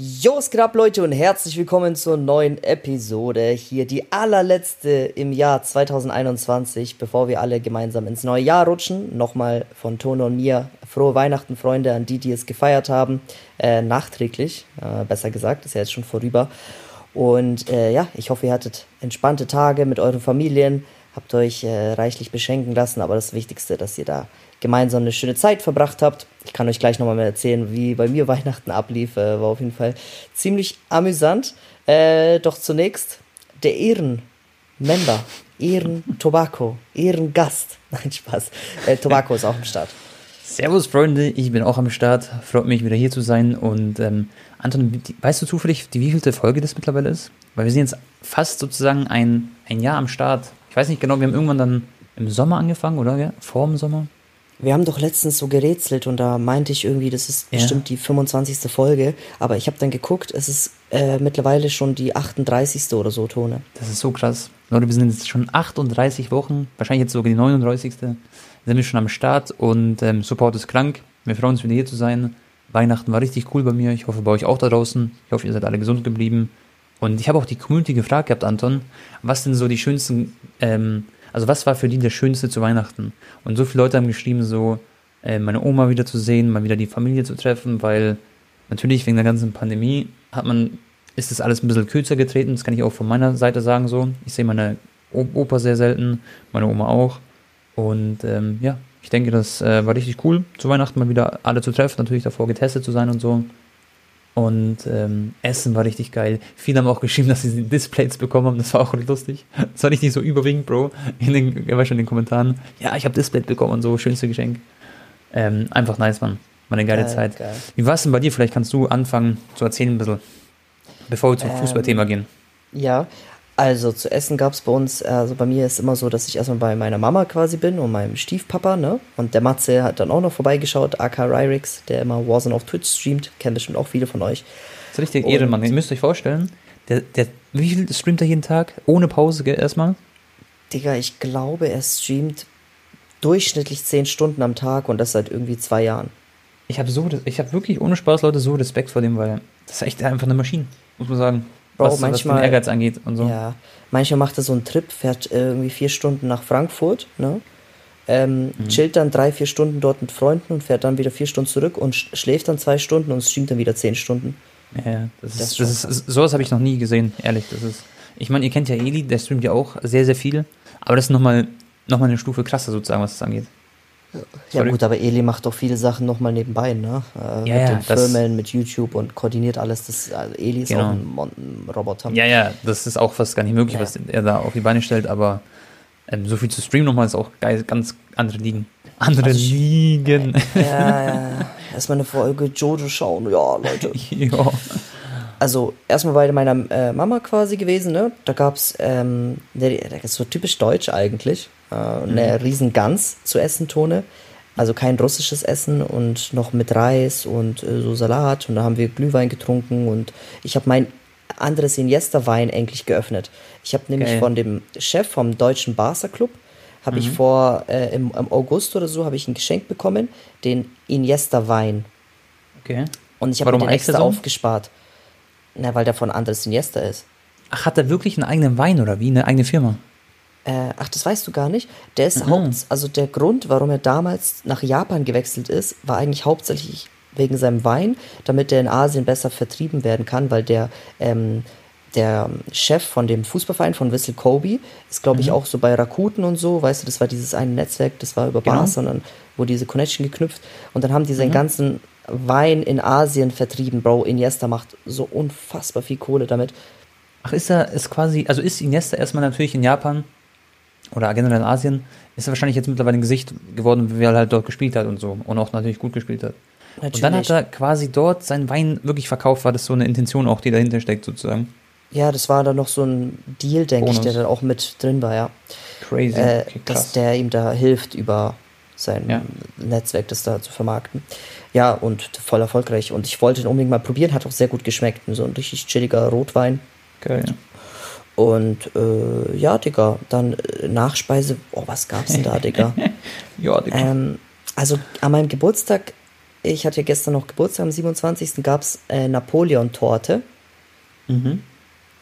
Jo, was geht ab, Leute, und herzlich willkommen zur neuen Episode. Hier die allerletzte im Jahr 2021, bevor wir alle gemeinsam ins neue Jahr rutschen. Nochmal von Tone und mir frohe Weihnachten, Freunde, an die, die es gefeiert haben. Äh, nachträglich, äh, besser gesagt, ist ja jetzt schon vorüber. Und äh, ja, ich hoffe, ihr hattet entspannte Tage mit euren Familien, habt euch äh, reichlich beschenken lassen, aber das Wichtigste, dass ihr da gemeinsam eine schöne Zeit verbracht habt. Ich kann euch gleich nochmal mehr erzählen, wie bei mir Weihnachten ablief. Äh, war auf jeden Fall ziemlich amüsant. Äh, doch zunächst der Ehrenmember, Ehren-Tobacco, Ehrengast. Nein, Spaß. Äh, Tobacco ist auch am Start. Servus Freunde, ich bin auch am Start. Freut mich wieder hier zu sein. Und ähm, Anton, weißt du zufällig, die wievielte Folge das mittlerweile ist? Weil wir sind jetzt fast sozusagen ein, ein Jahr am Start. Ich weiß nicht genau, wir haben irgendwann dann im Sommer angefangen, oder? Ja? Vor dem Sommer? Wir haben doch letztens so gerätselt und da meinte ich irgendwie, das ist ja. bestimmt die 25. Folge, aber ich habe dann geguckt, es ist äh, mittlerweile schon die 38. oder so, Tone. Das ist so krass. Leute, wir sind jetzt schon 38 Wochen, wahrscheinlich jetzt sogar die 39. Sind wir schon am Start und ähm, Support ist krank. Wir freuen uns wieder hier zu sein. Weihnachten war richtig cool bei mir. Ich hoffe bei euch auch da draußen. Ich hoffe, ihr seid alle gesund geblieben. Und ich habe auch die Community gefragt gehabt, Anton, was denn so die schönsten ähm, also was war für die das Schönste zu Weihnachten? Und so viele Leute haben geschrieben, so äh, meine Oma wieder zu sehen, mal wieder die Familie zu treffen, weil natürlich wegen der ganzen Pandemie hat man, ist das alles ein bisschen kürzer getreten, das kann ich auch von meiner Seite sagen so. Ich sehe meine Opa sehr selten, meine Oma auch. Und ähm, ja, ich denke, das äh, war richtig cool, zu Weihnachten mal wieder alle zu treffen, natürlich davor getestet zu sein und so. Und ähm, Essen war richtig geil. Viele haben auch geschrieben, dass sie Displays bekommen haben. Das war auch lustig. Das war nicht so überwiegend, Bro. In den, ja, in den Kommentaren. Ja, ich habe Display bekommen und so. Schönste Geschenk. Ähm, einfach nice, Mann. War eine geile geil, Zeit. Geil. Wie war es denn bei dir? Vielleicht kannst du anfangen zu erzählen ein bisschen, bevor wir zum ähm, Fußballthema gehen. Ja, also zu essen gab es bei uns, also bei mir ist immer so, dass ich erstmal bei meiner Mama quasi bin und meinem Stiefpapa, ne? Und der Matze hat dann auch noch vorbeigeschaut, AK Ryrix, der immer Warzone auf Twitch streamt, kennen bestimmt auch viele von euch. Das ist richtig und Ehrenmann, ihr müsst euch vorstellen, der, der, wie viel streamt er jeden Tag? Ohne Pause erstmal? Digga, ich glaube, er streamt durchschnittlich 10 Stunden am Tag und das seit irgendwie zwei Jahren. Ich habe so, ich habe wirklich ohne Spaß, Leute, so Respekt vor dem, weil das ist echt einfach eine Maschine, muss man sagen. Bro, was, manchmal, was den Ehrgeiz angeht und so. Ja, manchmal macht er so einen Trip, fährt irgendwie vier Stunden nach Frankfurt, ne? Ähm, mhm. chillt dann drei, vier Stunden dort mit Freunden und fährt dann wieder vier Stunden zurück und schläft dann zwei Stunden und streamt dann wieder zehn Stunden. Ja, ja das, das, ist, das ist, sowas habe ich noch nie gesehen, ehrlich. Das ist, ich meine, ihr kennt ja Eli, der streamt ja auch sehr, sehr viel, aber das ist nochmal noch mal eine Stufe krasser sozusagen, was das angeht. Ja gut, aber Eli macht doch viele Sachen nochmal nebenbei, ne? Äh, ja, mit den Firmen, mit YouTube und koordiniert alles. Das, also Eli ist genau. auch ein, Mon Roboter. Ja, ja, das ist auch fast gar nicht möglich, ja. was er da auf die Beine stellt, aber ähm, so viel zu streamen nochmal ist auch geil, ganz andere Ligen. Andere also Ligen. Ja, ja. Erstmal eine Folge Jojo schauen, ja, Leute. ja. Also, erstmal bei meiner äh, Mama quasi gewesen, ne? Da gab's, ähm, das ist so typisch deutsch eigentlich äh, eine mhm. riesen Gans zu essen, Tone. Also kein russisches Essen und noch mit Reis und äh, so Salat. Und da haben wir Glühwein getrunken und ich habe mein anderes Iniesta-Wein endlich geöffnet. Ich habe nämlich Geil. von dem Chef vom deutschen Barca Club, habe mhm. ich vor, äh, im, im, August oder so, habe ich ein Geschenk bekommen, den Iniesta-Wein. Okay. Und ich habe den extra so? aufgespart. Na, weil der von Andres Iniesta ist. Ach, hat er wirklich einen eigenen Wein oder wie? Eine eigene Firma? Äh, ach, das weißt du gar nicht. Der ist mhm. Haupt, also der Grund, warum er damals nach Japan gewechselt ist, war eigentlich hauptsächlich wegen seinem Wein, damit er in Asien besser vertrieben werden kann, weil der ähm, der Chef von dem Fußballverein von Wissel Kobe ist, glaube ich, mhm. auch so bei Rakuten und so, weißt du, das war dieses eine Netzwerk, das war über genau. Bars, sondern wo diese Connection geknüpft und dann haben die seinen mhm. ganzen Wein in Asien vertrieben, Bro. Iniesta macht so unfassbar viel Kohle damit. Ach, ist er, ist quasi, also ist Iniesta erstmal natürlich in Japan oder generell in Asien, ist er wahrscheinlich jetzt mittlerweile ein Gesicht geworden, wie er halt dort gespielt hat und so. Und auch natürlich gut gespielt hat. Natürlich. Und dann hat er quasi dort seinen Wein wirklich verkauft, war das so eine Intention auch, die dahinter steckt, sozusagen. Ja, das war dann noch so ein Deal, denke ich, der dann auch mit drin war, ja. Crazy. Äh, okay, dass der ihm da hilft, über sein ja. Netzwerk das da zu vermarkten. Ja, und voll erfolgreich. Und ich wollte ihn unbedingt mal probieren, hat auch sehr gut geschmeckt. So ein richtig chilliger Rotwein. Geil, ja. Und äh, ja, Digga, dann äh, Nachspeise. Oh, was gab's denn da, Digga? ja, Digga. Ähm, also an meinem Geburtstag ich hatte ja gestern noch Geburtstag, am 27. gab es äh, Napoleon-Torte. Mhm.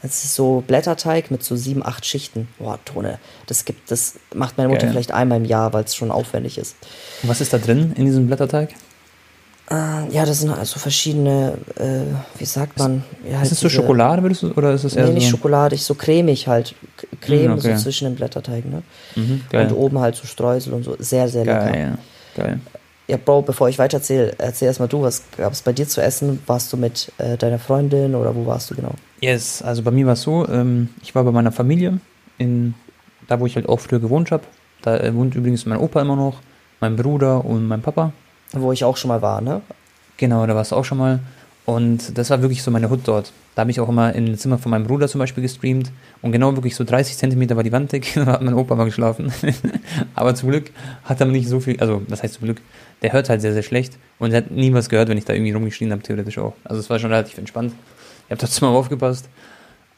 Das ist so Blätterteig mit so sieben, acht Schichten. Boah, Tone, das gibt, das macht meine Mutter Geil. vielleicht einmal im Jahr, weil es schon aufwendig ist. Und was ist da drin in diesem Blätterteig? Äh, ja, das sind also verschiedene, äh, wie sagt man? Ja, Ist es so diese- Schokolade, würdest du, oder ist es eher Nee, nicht so? schokoladig, so cremig halt. K- Creme okay. so zwischen den Blätterteigen, ne? Mhm. Und oben halt so Streusel und so. Sehr, sehr lecker. Geil. Geil. Ja, Bro, bevor ich weiter erzähle, erzähl erstmal du, was gab es bei dir zu essen? Warst du mit äh, deiner Freundin oder wo warst du genau? Yes, also bei mir war es so, ähm, ich war bei meiner Familie, in, da wo ich halt auch früher gewohnt habe. Da äh, wohnt übrigens mein Opa immer noch, mein Bruder und mein Papa. Wo ich auch schon mal war, ne? Genau, da warst du auch schon mal. Und das war wirklich so meine Hut dort. Da habe ich auch immer in dem Zimmer von meinem Bruder zum Beispiel gestreamt. Und genau wirklich so 30 Zentimeter war die Wand dick. Da hat mein Opa mal geschlafen. Aber zum Glück hat er nicht so viel, also was heißt zum Glück? Der hört halt sehr, sehr schlecht. Und er hat nie was gehört, wenn ich da irgendwie rumgeschrien habe, theoretisch auch. Also es war schon relativ entspannt. Ich habe trotzdem mal aufgepasst.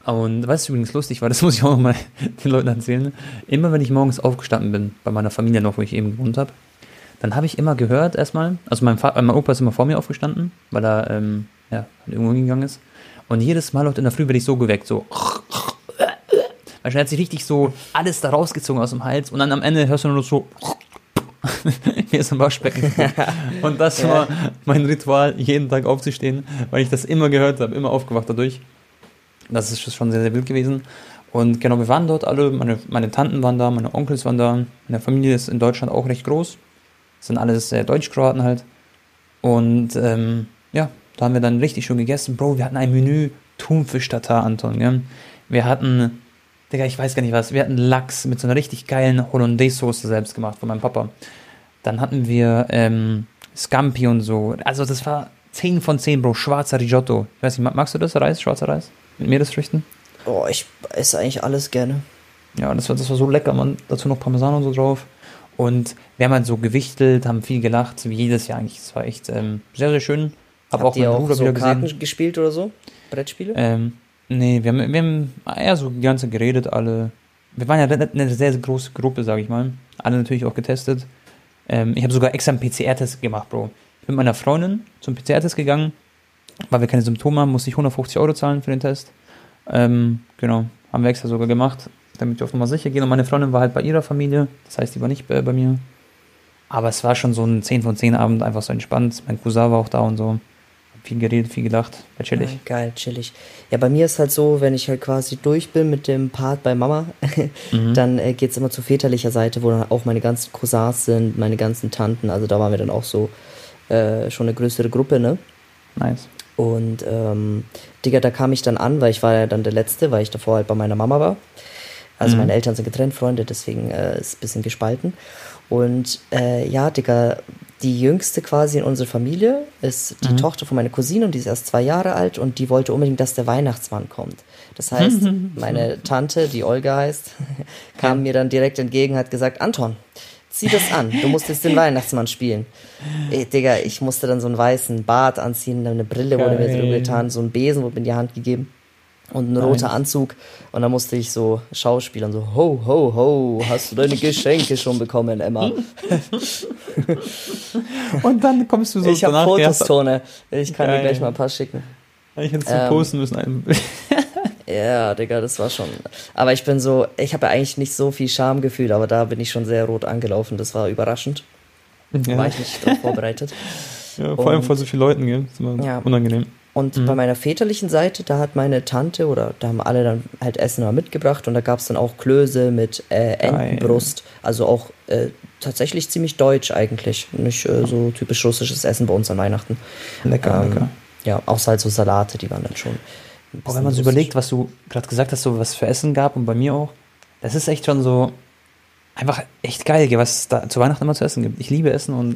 Und was übrigens lustig war, das muss ich auch noch mal den Leuten erzählen. Immer wenn ich morgens aufgestanden bin, bei meiner Familie noch, wo ich eben gewohnt habe, dann habe ich immer gehört erstmal, also mein, Vater, mein Opa ist immer vor mir aufgestanden, weil er ähm, ja, irgendwo hingegangen ist. Und jedes Mal heute in der Früh werde ich so geweckt, so. Weil er hat sich richtig so alles da rausgezogen aus dem Hals und dann am Ende hörst du nur noch so. Mir ist ein Waschbecken. und das war mein Ritual, jeden Tag aufzustehen, weil ich das immer gehört habe, immer aufgewacht dadurch. Das ist schon sehr, sehr wild gewesen. Und genau, wir waren dort alle, meine, meine Tanten waren da, meine Onkels waren da, meine Familie ist in Deutschland auch recht groß. Das sind alles äh, Deutschkroaten halt. Und ähm, ja, da haben wir dann richtig schön gegessen. Bro, wir hatten ein Menü Thunfisch-Tatar, Anton. Gell? Wir hatten, Digga, ich weiß gar nicht was, wir hatten Lachs mit so einer richtig geilen Hollandaise-Soße selbst gemacht von meinem Papa. Dann hatten wir ähm, Scampi und so. Also das war 10 von 10, Bro. Schwarzer Risotto. Ich weiß nicht, mag- magst du das, Reis, schwarzer Reis? Mit Meeresfrüchten? Oh, ich esse eigentlich alles gerne. Ja, das war, das war so lecker, man. Dazu noch Parmesan und so drauf. Und wir haben halt so gewichtelt, haben viel gelacht, wie jedes Jahr eigentlich. Das war echt ähm, sehr, sehr schön. Hab Habt auch ihr auch Bruder so wieder Karten gesehen. gespielt oder so? Brettspiele? Ähm, nee, wir haben, wir haben eher so die ganze geredet, alle. Wir waren ja eine eine sehr, sehr große Gruppe, sage ich mal. Alle natürlich auch getestet. Ähm, ich habe sogar extra einen PCR-Test gemacht, Bro. Ich bin mit meiner Freundin zum PCR-Test gegangen. Weil wir keine Symptome haben, musste ich 150 Euro zahlen für den Test. Ähm, genau, haben wir extra sogar gemacht, damit wir auf Nummer sicher gehen. Und meine Freundin war halt bei ihrer Familie, das heißt, die war nicht bei, bei mir. Aber es war schon so ein 10 von 10 Abend, einfach so entspannt. Mein Cousin war auch da und so. Viel geredet, viel gelacht, war chillig. Ja, geil, chillig. Ja, bei mir ist halt so, wenn ich halt quasi durch bin mit dem Part bei Mama, Mhm. dann äh, geht's immer zu väterlicher Seite, wo dann auch meine ganzen Cousins sind, meine ganzen Tanten. Also da waren wir dann auch so äh, schon eine größere Gruppe, ne? Nice. Und ähm, Digga, da kam ich dann an, weil ich war ja dann der Letzte, weil ich davor halt bei meiner Mama war. Also Mhm. meine Eltern sind getrennt, Freunde, deswegen äh, ist ein bisschen gespalten. Und äh, ja, Digga, die jüngste quasi in unserer Familie ist die Mhm. Tochter von meiner Cousine und die ist erst zwei Jahre alt und die wollte unbedingt, dass der Weihnachtsmann kommt. Das heißt, meine Tante, die Olga heißt, kam mir dann direkt entgegen, hat gesagt, Anton, zieh das an, du musst jetzt den Weihnachtsmann spielen. Ey, Digga, ich musste dann so einen weißen Bart anziehen, eine Brille wurde mir drüber getan, so ein Besen wurde mir in die Hand gegeben und ein Nice. roter Anzug und dann musste ich so schauspielern, so ho, ho, ho, hast du deine Geschenke schon bekommen, Emma? Und dann kommst du so ich habe danach, Fotos, ja, Tone, ich kann dir gleich mal ein paar schicken. Ich hätte es Ähm, posten müssen. Ja, Digga, das war schon. Aber ich bin so, ich habe ja eigentlich nicht so viel Schamgefühl, aber da bin ich schon sehr rot angelaufen. Das war überraschend. ja. War ich nicht darauf vorbereitet. ja, vor allem und- vor so vielen Leuten, gell? Das ist immer Ja. unangenehm. Und Mhm. bei meiner väterlichen Seite, da hat meine Tante oder da haben alle dann halt Essen mal mitgebracht und da gab es dann auch Klöße mit äh, Entenbrust. Also auch äh, tatsächlich ziemlich deutsch eigentlich. Nicht äh, so typisch russisches Essen bei uns an Weihnachten. Lecker, Ähm, lecker. Ja, außer halt so Salate, die waren dann schon. Auch wenn man so überlegt, was du gerade gesagt hast, so was für Essen gab und bei mir auch, das ist echt schon so einfach echt geil, was es da zu Weihnachten immer zu essen gibt. Ich liebe Essen und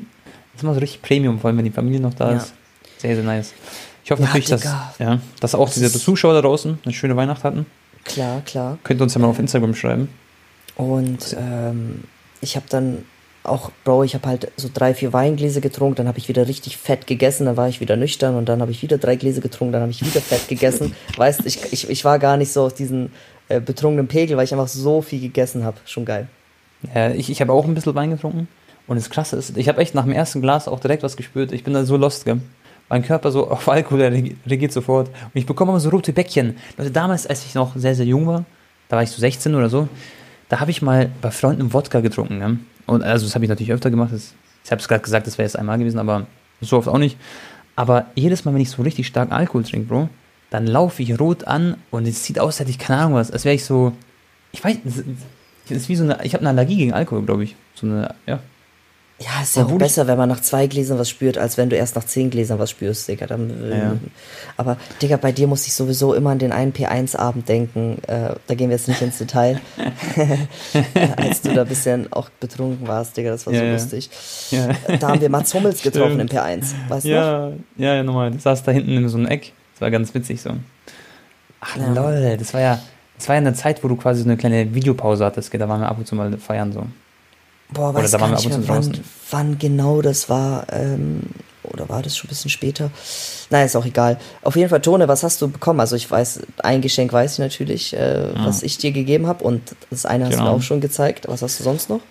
das ist immer so richtig Premium, vor allem wenn die Familie noch da Ja. ist. Sehr, sehr nice. Ich hoffe Ja, natürlich, dass, ja, dass auch Das diese Zuschauer da draußen eine schöne Weihnacht hatten. Klar, klar. Könnt ihr uns ja mal auf Instagram schreiben. Und ähm, ich habe dann auch, Bro, ich habe halt so drei, vier Weingläser getrunken, dann habe ich wieder richtig fett gegessen, dann war ich wieder nüchtern und dann habe ich wieder drei Gläser getrunken, dann habe ich wieder fett gegessen. weißt ich, ich, ich war gar nicht so auf diesen äh, betrunkenen Pegel, weil ich einfach so viel gegessen habe. Schon geil. Ja, ich ich habe auch ein bisschen Wein getrunken Und das Krasse ist, ich habe echt nach dem ersten Glas auch direkt was gespürt. Ich bin da so lost, gell? Mein Körper so auf Alkohol reagiert sofort. Und ich bekomme immer so rote Bäckchen. Leute, damals, als ich noch sehr, sehr jung war, da war ich so 16 oder so, da habe ich mal bei Freunden Wodka getrunken. Gell? Und also das habe ich natürlich öfter gemacht. Das, ich habe es gerade gesagt, das wäre jetzt einmal gewesen, aber so oft auch nicht. Aber jedes Mal, wenn ich so richtig stark Alkohol trinke, Bro, dann laufe ich rot an und es sieht aus, als hätte ich keine Ahnung was, als wäre ich so, ich weiß, das ist wie so eine, ich habe eine Allergie gegen Alkohol, glaube ich. So eine, ja. Ja, ist ja auch besser, wenn man nach zwei Gläsern was spürt, als wenn du erst nach zehn Gläsern was spürst, Digga. Dann, Ja. Aber, Digga, bei dir muss ich sowieso immer an den einen P1-Abend denken. Äh, da gehen wir jetzt nicht ins Detail. als du da ein bisschen auch betrunken warst, Digga, das war so Ja, ja. lustig. Ja. Da haben wir Mats Hummels getroffen im P1. Weißt du noch? Ja, ja, ja, nochmal. Das saß da hinten in so einem Eck. Das war ganz witzig so. Ach Ja. lol, das war ja, das war ja eine Zeit, wo du quasi so eine kleine Videopause hattest, da waren wir ab und zu mal feiern so. Boah, Oder weiß da gar waren wir nicht ab und zu wann, draußen. wann genau das war. Ähm, oder war das schon ein bisschen später? Naja, ist auch egal. Auf jeden Fall, Tone, was hast du bekommen? Also ich weiß, ein Geschenk weiß ich natürlich, äh, was ich dir gegeben habe. Und das eine hast du Genau. mir auch schon gezeigt. Was hast du sonst noch?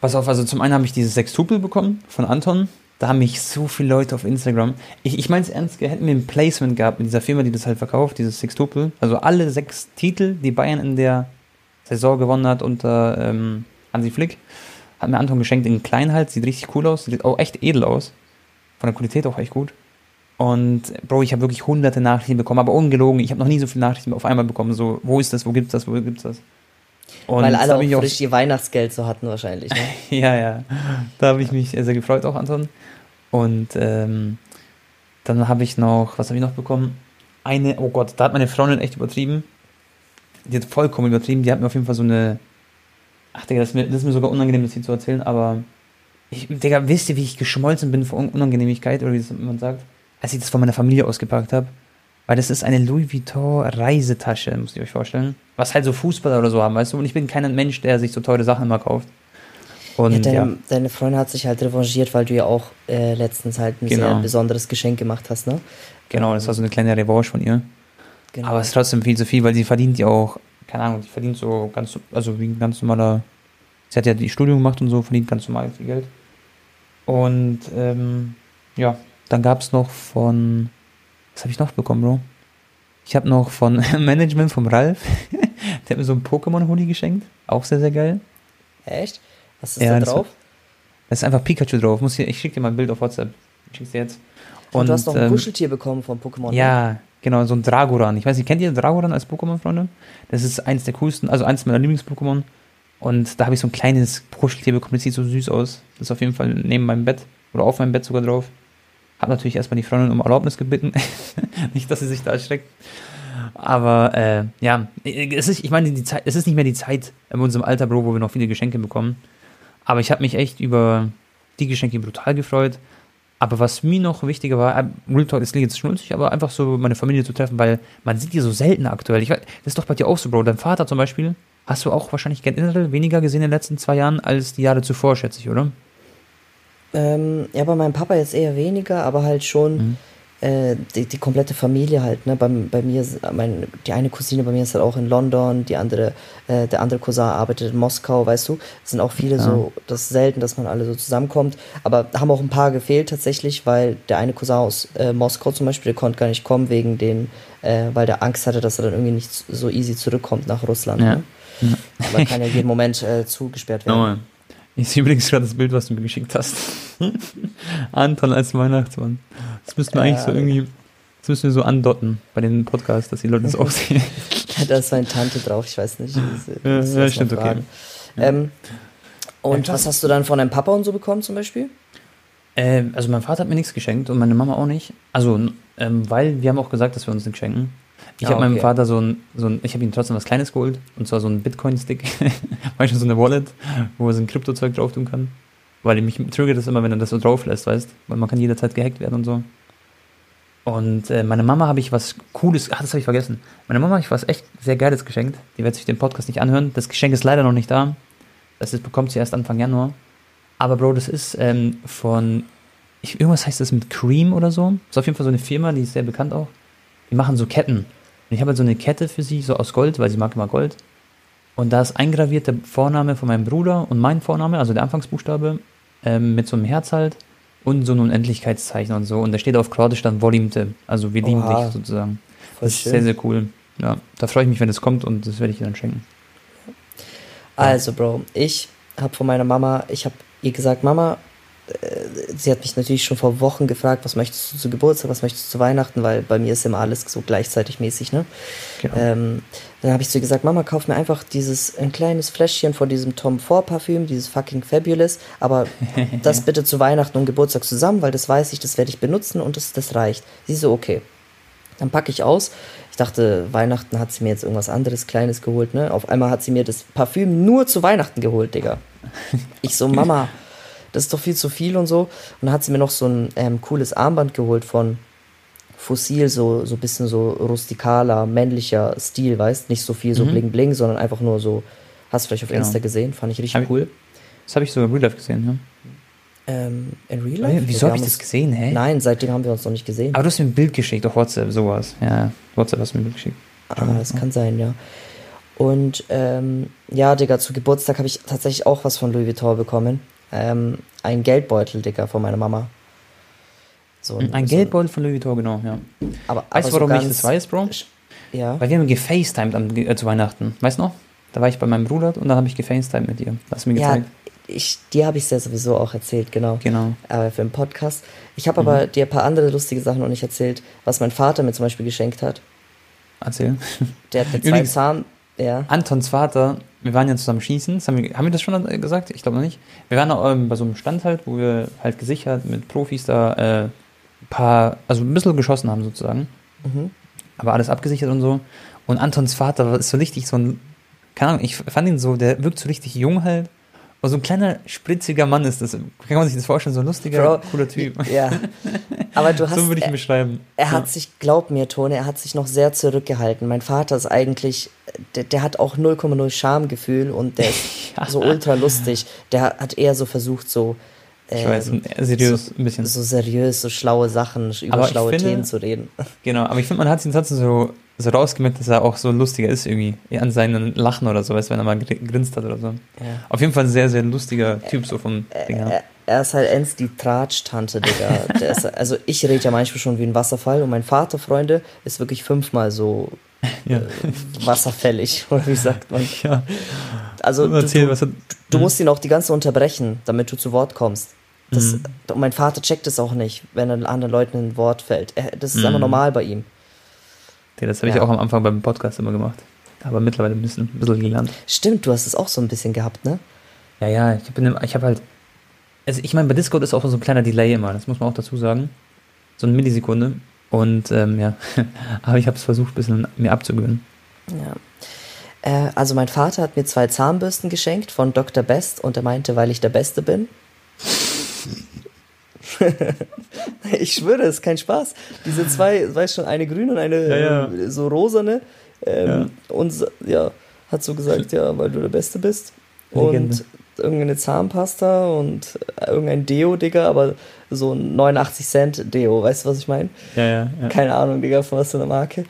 Pass auf, also zum einen habe ich dieses Sextupel bekommen von Anton. Da haben mich so viele Leute auf Instagram. Ich, ich meine es ernst, wir hätten wir ein Placement gehabt mit dieser Firma, die das halt verkauft, dieses Sextupel. Also alle sechs Titel, die Bayern in der Saison gewonnen hat unter ähm, Hansi Flick, hat mir Anton geschenkt in klein halt, sieht richtig cool aus, sieht auch echt edel aus. Von der Qualität auch echt gut. Und Bro, ich habe wirklich hunderte Nachrichten bekommen, aber ungelogen, ich habe noch nie so viele Nachrichten auf einmal bekommen. So, wo ist das, wo gibt's das, wo gibt's das? Und Weil alle auch frisch ihr Weihnachtsgeld so hatten wahrscheinlich. Ne? ja, ja. Da habe ich mich sehr, sehr gefreut auch, Anton. Und ähm, dann habe ich noch, was habe ich noch bekommen? Eine, oh Gott, da hat meine Freundin echt übertrieben. Die hat vollkommen übertrieben. Die hat mir auf jeden Fall so eine, ach Digga, das ist mir, das ist mir sogar unangenehm, das hier zu erzählen, aber ich, Digga, wisst ihr, wie ich geschmolzen bin vor Un- Unangenehmigkeit, oder wie das man sagt, als ich das von meiner Familie ausgepackt habe? Weil das ist eine Louis Vuitton Reisetasche, müsst ihr euch vorstellen. Was halt so Fußballer oder so haben, weißt du? Und ich bin kein Mensch, der sich so teure Sachen immer kauft. Und Ja, ja, deine, deine Freundin hat sich halt revanchiert, weil du ja auch äh, letztens halt ein sehr Genau. besonderes Geschenk gemacht hast, ne? genau, das war so eine kleine Revanche von ihr. Genau. Aber es ist trotzdem viel zu viel, weil sie verdient ja auch, keine Ahnung, sie verdient so ganz, also wie ein ganz normaler, sie hat ja die Studium gemacht und so, verdient ganz normal viel Geld. Und ähm, ja, dann gab es noch von, was habe ich noch bekommen, Bro? Ich habe noch von Management vom Ralf, der hat mir so ein Pokémon-Hoodie geschenkt, auch sehr, sehr geil. Echt? Was ist Ja, da das- drauf? Da ist einfach Pikachu drauf. Muss hier, ich schicke dir mal ein Bild auf WhatsApp. Ich schick's dir jetzt. Und, du hast noch ein ähm, Kuscheltier bekommen von Pokémon. ne? Ja, genau, so ein Dragoran. Ich weiß nicht, kennt ihr Dragoran als Pokémon, Freunde? Das ist eins der coolsten, also eins meiner Lieblings-Pokémon. Und da habe ich so ein kleines Kuscheltier bekommen, das sieht so süß aus. Das ist auf jeden Fall neben meinem Bett oder auf meinem Bett sogar drauf. Hab natürlich erstmal die Freundin um Erlaubnis gebeten. nicht, dass sie sich da erschreckt. Aber äh, ja, es ist, ich meine, die Zeit, es ist nicht mehr die Zeit in unserem Alter, Bro, wo wir noch viele Geschenke bekommen. Aber ich habe mich echt über die Geschenke brutal gefreut. Aber was mir noch wichtiger war, äh, Real Talk, das klingt jetzt schnulzig, aber einfach so meine Familie zu treffen, weil man sieht die so selten aktuell. Ich weiß, das ist doch bei dir auch so, Bro. Dein Vater zum Beispiel, hast du auch wahrscheinlich generell weniger gesehen in den letzten zwei Jahren als die Jahre zuvor, schätze ich, oder? Ähm, ja, bei meinem Papa jetzt eher weniger, aber halt schon Mhm. Äh, die, die komplette Familie halt. Ne? Bei, bei mir, mein, die eine Cousine bei mir ist halt auch in London, die andere, äh, der andere Cousin arbeitet in Moskau, weißt du. Es sind auch viele Ja. so, das ist selten, dass man alle so zusammenkommt. Aber haben auch ein paar gefehlt tatsächlich, weil der eine Cousin aus äh, Moskau zum Beispiel, der konnte gar nicht kommen wegen den, äh, weil der Angst hatte, dass er dann irgendwie nicht so easy zurückkommt nach Russland. Ja. Ne? Man kann ja jeden Moment äh, zugesperrt werden. Ich sehe übrigens gerade das Bild, was du mir geschickt hast. Anton als Weihnachtsmann. Das müssten wir eigentlich so irgendwie, das müssen wir so andotten bei den Podcasts, dass die Leute das auch sehen. da ist meine Tante drauf, ich weiß nicht. Das, Ja, das ja, stimmt, okay. Ähm, und was hast du dann von deinem Papa und so bekommen zum Beispiel? Ähm, also mein Vater hat mir nichts geschenkt und meine Mama auch nicht. Also, ähm, weil wir haben auch gesagt, dass wir uns nichts schenken. Ich Ah, habe meinem okay. Vater so ein, so ein ich habe ihm trotzdem was Kleines geholt und zwar so ein Bitcoin-Stick, du, so eine Wallet, wo er so ein Kryptozeug drauf tun kann. Weil mich triggert das immer, wenn er das so drauf lässt, weißt weil man kann jederzeit gehackt werden und so. Und äh, meine Mama habe ich was Cooles, ach, das habe ich vergessen. Meine Mama habe ich was echt sehr Geiles geschenkt. Die wird sich den Podcast nicht anhören. Das Geschenk ist leider noch nicht da. Das ist, bekommt sie erst Anfang Januar. Aber Bro, das ist ähm, von, ich, irgendwas heißt das mit Cream oder so. Ist auf jeden Fall so eine Firma, die ist sehr bekannt auch. Die machen so Ketten. Und ich habe halt so eine Kette für sie, so aus Gold, weil sie mag immer Gold. Und da ist eingraviert der Vorname von meinem Bruder und mein Vorname, also der Anfangsbuchstabe. Ähm, mit so einem Herz halt und so ein Unendlichkeitszeichen und so. Und da steht auf Kroatisch dann Volimte, also wir lieben Oha. dich sozusagen. Voll das ist schön. sehr, sehr cool. Ja, da freue ich mich, wenn es kommt und das werde ich ihr dann schenken. Also, Bro, ich habe von meiner Mama, ich habe ihr gesagt, Mama, sie hat mich natürlich schon vor Wochen gefragt, was möchtest du zu Geburtstag, was möchtest du zu Weihnachten, weil bei mir ist immer alles so gleichzeitig mäßig, ne? Genau. Ähm, dann habe ich zu ihr gesagt, Mama, kauf mir einfach dieses, ein kleines Fläschchen von diesem Tom Ford Parfüm, dieses fucking Fabulous, aber das bitte zu Weihnachten und Geburtstag zusammen, weil das weiß ich, das werde ich benutzen und das, das reicht. Sie so, okay. Dann packe ich aus. Ich dachte, Weihnachten hat sie mir jetzt irgendwas anderes Kleines geholt, ne? Auf einmal hat sie mir das Parfüm nur zu Weihnachten geholt, Digga. Ich so, Mama, das ist doch viel zu viel und so. Und dann hat sie mir noch so ein ähm, cooles Armband geholt von Fossil, so, so ein bisschen so rustikaler, männlicher Stil, weißt? Nicht so viel so bling bling, sondern einfach nur so, hast du vielleicht auf Genau. Insta gesehen, fand ich richtig Hab ich- cool. Das habe ich sogar in Real Life gesehen, ja. Ähm, in Real Life? Wieso Wir habe ich das gesehen, hä? Nein, seitdem haben wir uns noch nicht gesehen. Aber du hast mir ein Bild geschickt auf WhatsApp, sowas. Ja, WhatsApp hast du mir ein Bild geschickt. Ah, das kann sein, ja. Und ähm, ja, Digga, zu Geburtstag habe ich tatsächlich auch was von Louis Vuitton bekommen. Ähm, ein Geldbeutel, Digga, von meiner Mama. So, Ein so, Geldbeutel von Louis Vuitton, genau, ja. Aber, Weißt du, warum so ich das weiß, Bro? Ja. Weil wir haben gefacetimed am, äh, zu Weihnachten. Weißt du noch? Da war ich bei meinem Bruder und dann habe ich gefacetimed mit dir. Hast du mir Ja, gezeigt? ich, dir habe ich es ja sowieso auch erzählt, genau. Genau. Aber für den Podcast. Ich habe Mhm. aber dir ein paar andere lustige Sachen noch nicht erzählt, was mein Vater mir zum Beispiel geschenkt hat. Erzähl. Der hat mir zwei Übrigens- Zahn. Ja. Antons Vater, wir waren ja zusammen schießen. Das haben, wir, haben wir das schon äh, gesagt? Ich glaube noch nicht. Wir waren auch, ähm, bei so einem Stand halt, wo wir halt gesichert mit Profis da äh, ein paar, also ein bisschen geschossen haben sozusagen. Mhm. aber alles abgesichert und so. Und Antons Vater ist so richtig so ein, keine Ahnung, ich fand ihn so, der wirkt so richtig jung halt. Und so ein kleiner, spritziger Mann ist das. Kann man sich das vorstellen? So ein lustiger, Bro, cooler Typ. Ja. Aber du hast. so würde ich ihn er, beschreiben. er hat sich, glaub mir, Tone, er hat sich noch sehr zurückgehalten. Mein Vater ist eigentlich, der, der hat auch 0,0 Schamgefühl und der ist so ultra lustig. Der hat eher so versucht, so. Ich ähm, weiß, seriös so, ein bisschen. So seriös, so schlaue Sachen, über Aber schlaue finde- Themen zu reden. Genau, aber ich finde, man hat ihn trotzdem so, so rausgemerkt, dass er auch so lustiger ist irgendwie. An seinen Lachen oder so, weißt wenn er mal gr- grinst hat oder so. Ja. Auf jeden Fall ein sehr, sehr lustiger Typ so vom Ding her. Er, er ist halt ends die Tratsch-Tante, Digga. Der ist, also ich rede ja manchmal schon wie ein Wasserfall und mein Vater, Freunde, ist wirklich fünfmal so Ja. äh, wasserfällig, oder wie sagt man? Ja. Also du, Erzähl, du, du musst ihn auch die ganze Zeit unterbrechen, damit du zu Wort kommst. Das, Mhm. Und mein Vater checkt es auch nicht, wenn er anderen Leuten ein Wort fällt. Das ist Mhm. einfach normal bei ihm. Das habe ich Ja. auch am Anfang beim Podcast immer gemacht. Aber mittlerweile ein bisschen, ein bisschen gelernt. Stimmt, du hast es auch so ein bisschen gehabt, ne? Ja, ja, ich habe ich hab halt. Also ich meine, bei Discord ist auch so ein kleiner Delay immer, das muss man auch dazu sagen. So eine Millisekunde. Und ähm, ja, aber ich habe es versucht, ein bisschen mir abzugewöhnen. Ja. Äh, also mein Vater hat mir zwei Zahnbürsten geschenkt von Dr. Best und er meinte, weil ich der Beste bin. ich schwöre, es ist kein Spaß. Diese zwei, weißt schon, eine grüne und eine Ja, ja. äh, so rosane. Ähm, Und so- ja, hat so gesagt, ja, weil du der Beste bist. Legende. Und irgendeine Zahnpasta und äh, irgendein Deo, Digga, aber so ein 89 Cent Deo, weißt du, was ich meine? Ja, ja, ja. Keine Ahnung, Digga, von was für einer Marke.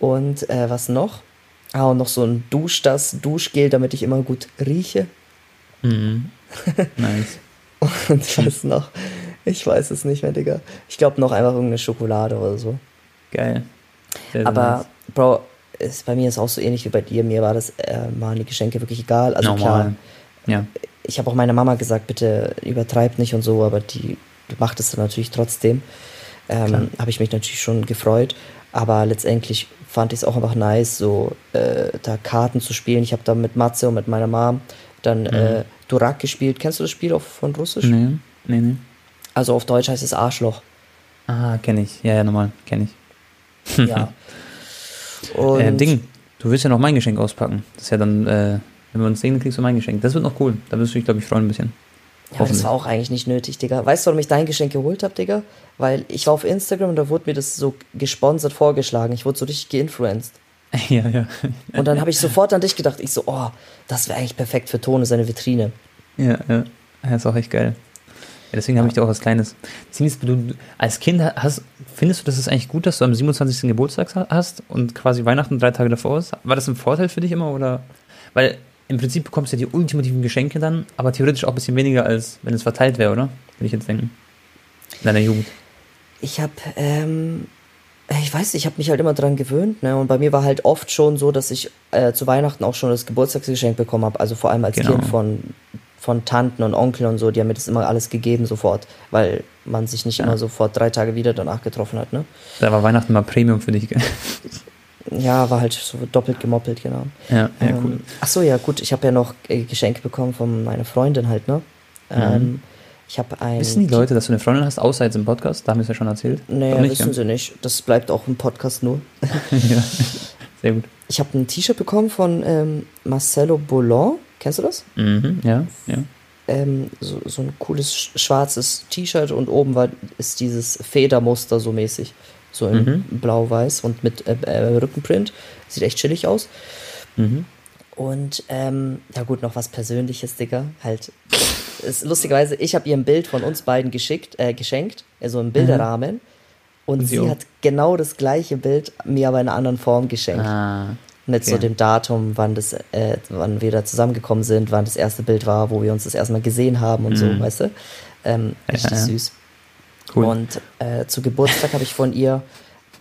Und äh, was noch? Ah, und noch so ein Duschdas, Duschgel, damit ich immer gut rieche. Mhm. Nice. Und was noch? Ich weiß es nicht mehr, Digga. Ich glaube noch einfach irgendeine Schokolade oder so. Geil. Sehr, Aber, Bro, ist, bei mir ist auch so ähnlich wie bei dir. Mir war das, äh, waren die Geschenke wirklich egal. Also Normal. klar, Ja. ich habe auch meiner Mama gesagt, bitte übertreib nicht und so, aber die macht es dann natürlich trotzdem. Ähm, habe ich mich natürlich schon gefreut. Aber letztendlich fand ich es auch einfach nice, so äh, da Karten zu spielen. Ich habe da mit Matze und mit meiner Mom dann äh, Durak gespielt. Kennst du das Spiel auch von Russisch? Nee, nee, nee. Also auf Deutsch heißt es Arschloch. Ah, kenne ich. Ja, ja, normal, kenne ich. Ja. Und Äh, Ding, du willst ja noch mein Geschenk auspacken. Das ist ja dann, äh, wenn wir uns sehen, kriegst du mein Geschenk. Das wird noch cool. Da wirst du dich, glaube ich, freuen ein bisschen. Ja, das war auch eigentlich nicht nötig, Digga. Weißt du, warum ich dein Geschenk geholt habe, Digga? Weil ich war auf Instagram und da wurde mir das so gesponsert vorgeschlagen. Ich wurde so richtig geinfluenced. ja, ja. Und dann habe ich sofort an dich gedacht. Ich so, oh, das wäre eigentlich perfekt für Tone, seine Vitrine. Ja, ja. Ja, ist auch echt geil. Deswegen habe ich da auch was Kleines. Ziemlich, du, als Kind hast, findest du, das ist eigentlich gut, dass du am 27. Geburtstag ha- hast und quasi Weihnachten drei Tage davor ist? War das ein Vorteil für dich immer oder? Weil im Prinzip bekommst du ja die ultimativen Geschenke dann, aber theoretisch auch ein bisschen weniger, als wenn es verteilt wäre, oder? Würde ich jetzt denken. In deiner Jugend. Ich habe, ähm, ich weiß, ich habe mich halt immer dran gewöhnt, ne? Und bei mir war halt oft schon so, dass ich äh, zu Weihnachten auch schon das Geburtstagsgeschenk bekommen habe. Also vor allem als Genau. Kind von von Tanten und Onkeln und so, die haben mir das immer alles gegeben sofort, weil man sich nicht Ja. immer sofort drei Tage wieder danach getroffen hat, ne? Da war Weihnachten mal Premium für dich. gell? Ja, war halt so doppelt gemoppelt, genau. ja, ja, Ähm, cool. Ach so, ja, gut. Ich habe ja noch äh, Geschenke bekommen von meiner Freundin halt, ne? Ähm, ich habe ein. Wissen die Leute, dass du eine Freundin hast, außer jetzt im Podcast? Da haben wir es ja schon erzählt. Nee, nicht, wissen gell? sie nicht. Das bleibt auch im Podcast nur. ja. Sehr gut. Ich habe ein T-Shirt bekommen von ähm, Marcelo Boulon. Kennst du das? Mhm, ja, ja. Ähm, so, so ein cooles sch- schwarzes T-Shirt und oben war, ist dieses Federmuster so mäßig. So in Mhm. blau-weiß und mit äh, äh, Rückenprint. Sieht echt chillig aus. Mhm. Und ähm, ja gut, noch was Persönliches, Digga. Halt. Ist, lustigerweise, ich habe ihr ein Bild von uns beiden geschickt, äh, geschenkt, also im Bilderrahmen. Und Und sie auch. hat genau das gleiche Bild mir aber in einer anderen Form geschenkt. Ah, Mit so okay. dem Datum, wann das, äh, wann wir da zusammengekommen sind, wann das erste Bild war, wo wir uns das erste Mal gesehen haben und so, Mhm. weißt du? Ähm, richtig ja. süß. cool. Und äh, zu Geburtstag habe ich von ihr,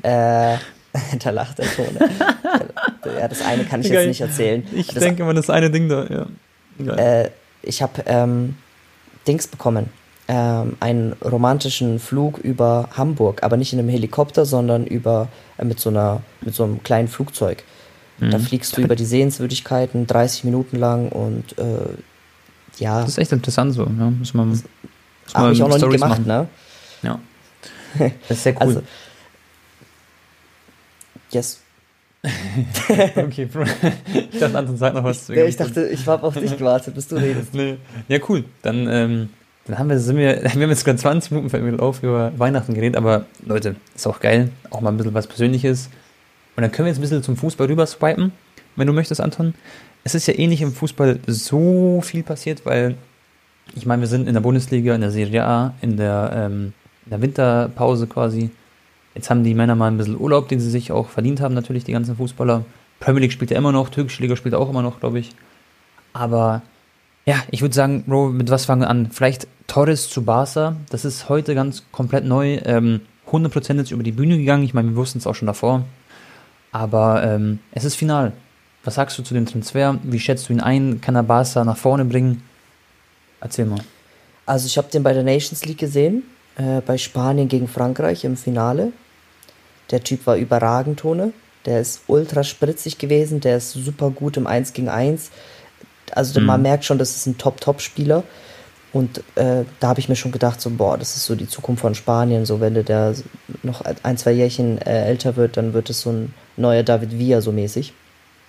äh, da lacht der Ton. ja, das eine kann ich Geil. jetzt nicht erzählen. ich das, denke immer das eine Ding da, ja. Äh, ich habe ähm, Dings bekommen. Ähm, einen romantischen Flug über Hamburg, aber nicht in einem Helikopter, sondern über äh, mit so einer mit so einem kleinen Flugzeug. Da Mhm. fliegst du über die Sehenswürdigkeiten 30 Minuten lang und äh, ja, Das ist echt interessant so, ja. Muss man, muss habe ich auch noch nie Stories gemacht, machen. ne? Ja. Das ist sehr cool. Also, yes. okay. Ich dachte, Anton sagt noch was. Ja, ich dachte, ich habe auf dich gewartet, bis du redest. Nee. Ja, cool. Dann, ähm, dann haben wir, sind wir, wir haben jetzt gerade 20 Minuten auf über Weihnachten geredet, aber Leute, ist auch geil. Auch mal ein bisschen was Persönliches. Und dann können wir jetzt ein bisschen zum Fußball rüber swipen, wenn du möchtest, Anton. Es ist ja eh nicht im Fußball so viel passiert, weil ich meine, wir sind in der Bundesliga, in der Serie A, in der, ähm, in der Winterpause quasi. Jetzt haben die Männer mal ein bisschen Urlaub, den sie sich auch verdient haben, natürlich, die ganzen Fußballer. Premier League spielt ja immer noch, türkische Liga spielt auch immer noch, glaube ich. Aber ja, ich würde sagen, Bro, mit was fangen wir an? Vielleicht Torres zu Barca. Das ist heute ganz komplett neu. Ähm, 100% jetzt über die Bühne gegangen. Ich meine, wir wussten es auch schon davor. Aber ähm, es ist final. Was sagst du zu dem Transfer? Wie schätzt du ihn ein? Kann er Barca nach vorne bringen? Erzähl mal. Also ich habe den bei der Nations League gesehen, äh, bei Spanien gegen Frankreich im Finale. Der Typ war überragend, Tone. Der ist ultra spritzig gewesen, der ist super gut im 1 gegen 1. Also Mhm. man merkt schon, das ist ein Top-Top-Spieler. Und äh, da habe ich mir schon gedacht, so, boah, das ist so die Zukunft von Spanien. So, wenn der noch ein, zwei Jährchen äh, älter wird, dann wird es so ein neuer David Villa so mäßig.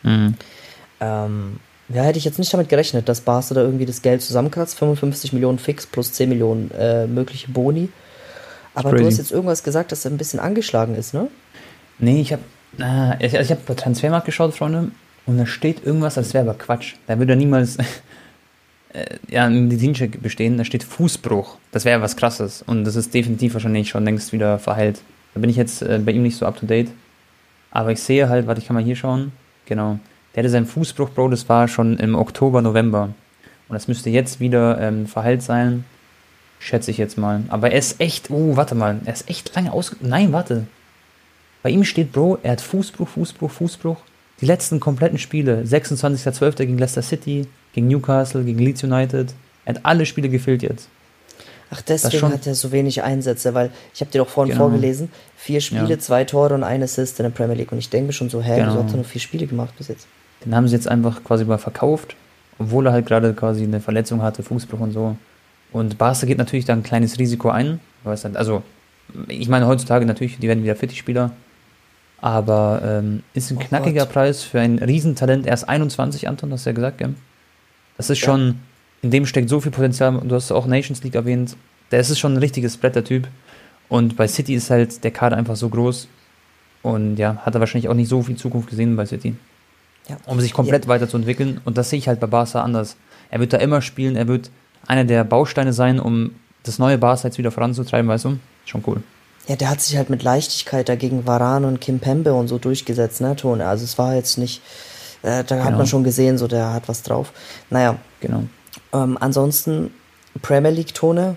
Mhm. Ähm, ja, hätte ich jetzt nicht damit gerechnet, dass Barca da irgendwie das Geld zusammenkratzt. 55 Millionen fix plus 10 Millionen äh, mögliche Boni. Aber du hast jetzt irgendwas gesagt, dass er ein bisschen angeschlagen ist, ne? Nee, ich habe äh, ich, ich hab bei Transfermarkt geschaut, Freunde, und da steht irgendwas, das wäre aber Quatsch. Da würde er niemals äh, ja, ein Medizincheck bestehen. Da steht Fußbruch. Das wäre was Krasses. Und das ist definitiv wahrscheinlich schon längst wieder verheilt. Da bin ich jetzt äh, bei ihm nicht so up to date. Aber ich sehe halt, warte, ich kann mal hier schauen. Genau. Der hatte seinen Fußbruch, Bro, das war schon im Oktober, November. Und das müsste jetzt wieder ähm, verheilt sein. Schätze ich jetzt mal. Aber er ist echt, oh, warte mal, er ist echt lange aus. Nein, warte. Bei ihm steht, Bro, er hat Fußbruch, Fußbruch, Fußbruch. Die letzten kompletten Spiele, 26.12. gegen Leicester City, gegen Newcastle, gegen Leeds United. Er hat alle Spiele gefehlt jetzt. Ach, deswegen hat er so wenig Einsätze, weil ich habe dir doch vorhin Genau. vorgelesen, vier Spiele, Ja. zwei Tore und ein Assist in der Premier League. Und ich denke mir schon so, hä, Genau. wieso hat er nur vier Spiele gemacht bis jetzt? Den haben sie jetzt einfach quasi mal verkauft, obwohl er halt gerade quasi eine Verletzung hatte, Fußbruch und so. Und Barca geht natürlich da ein kleines Risiko ein. weil es halt- Also, ich meine, heutzutage natürlich, die werden wieder fit, die Spieler. Aber ähm, ist ein Oh knackiger Gott. Preis für ein Riesentalent. Er ist 21, Anton, hast du ja gesagt, gell? Das ist Ja. schon, in dem steckt so viel Potenzial. Du hast auch Nations League erwähnt. Der ist schon ein richtiges Brettertyp. Und bei City ist halt der Kader einfach so groß. Und ja, hat er wahrscheinlich auch nicht so viel Zukunft gesehen bei City Ja. um sich komplett weiterzuentwickeln. Und das sehe ich halt bei Barca anders. Er wird da immer spielen, er wird einer der Bausteine sein, um das neue Barca jetzt wieder voranzutreiben, weißt du? Schon cool. Ja, der hat sich halt mit Leichtigkeit dagegen Varan und Kim Pembe und so durchgesetzt, ne, Tone? Also es war jetzt nicht, Äh, da hat Genau. man schon gesehen, so der hat was drauf. Naja, Genau. Ähm, ansonsten Premier League-Tone.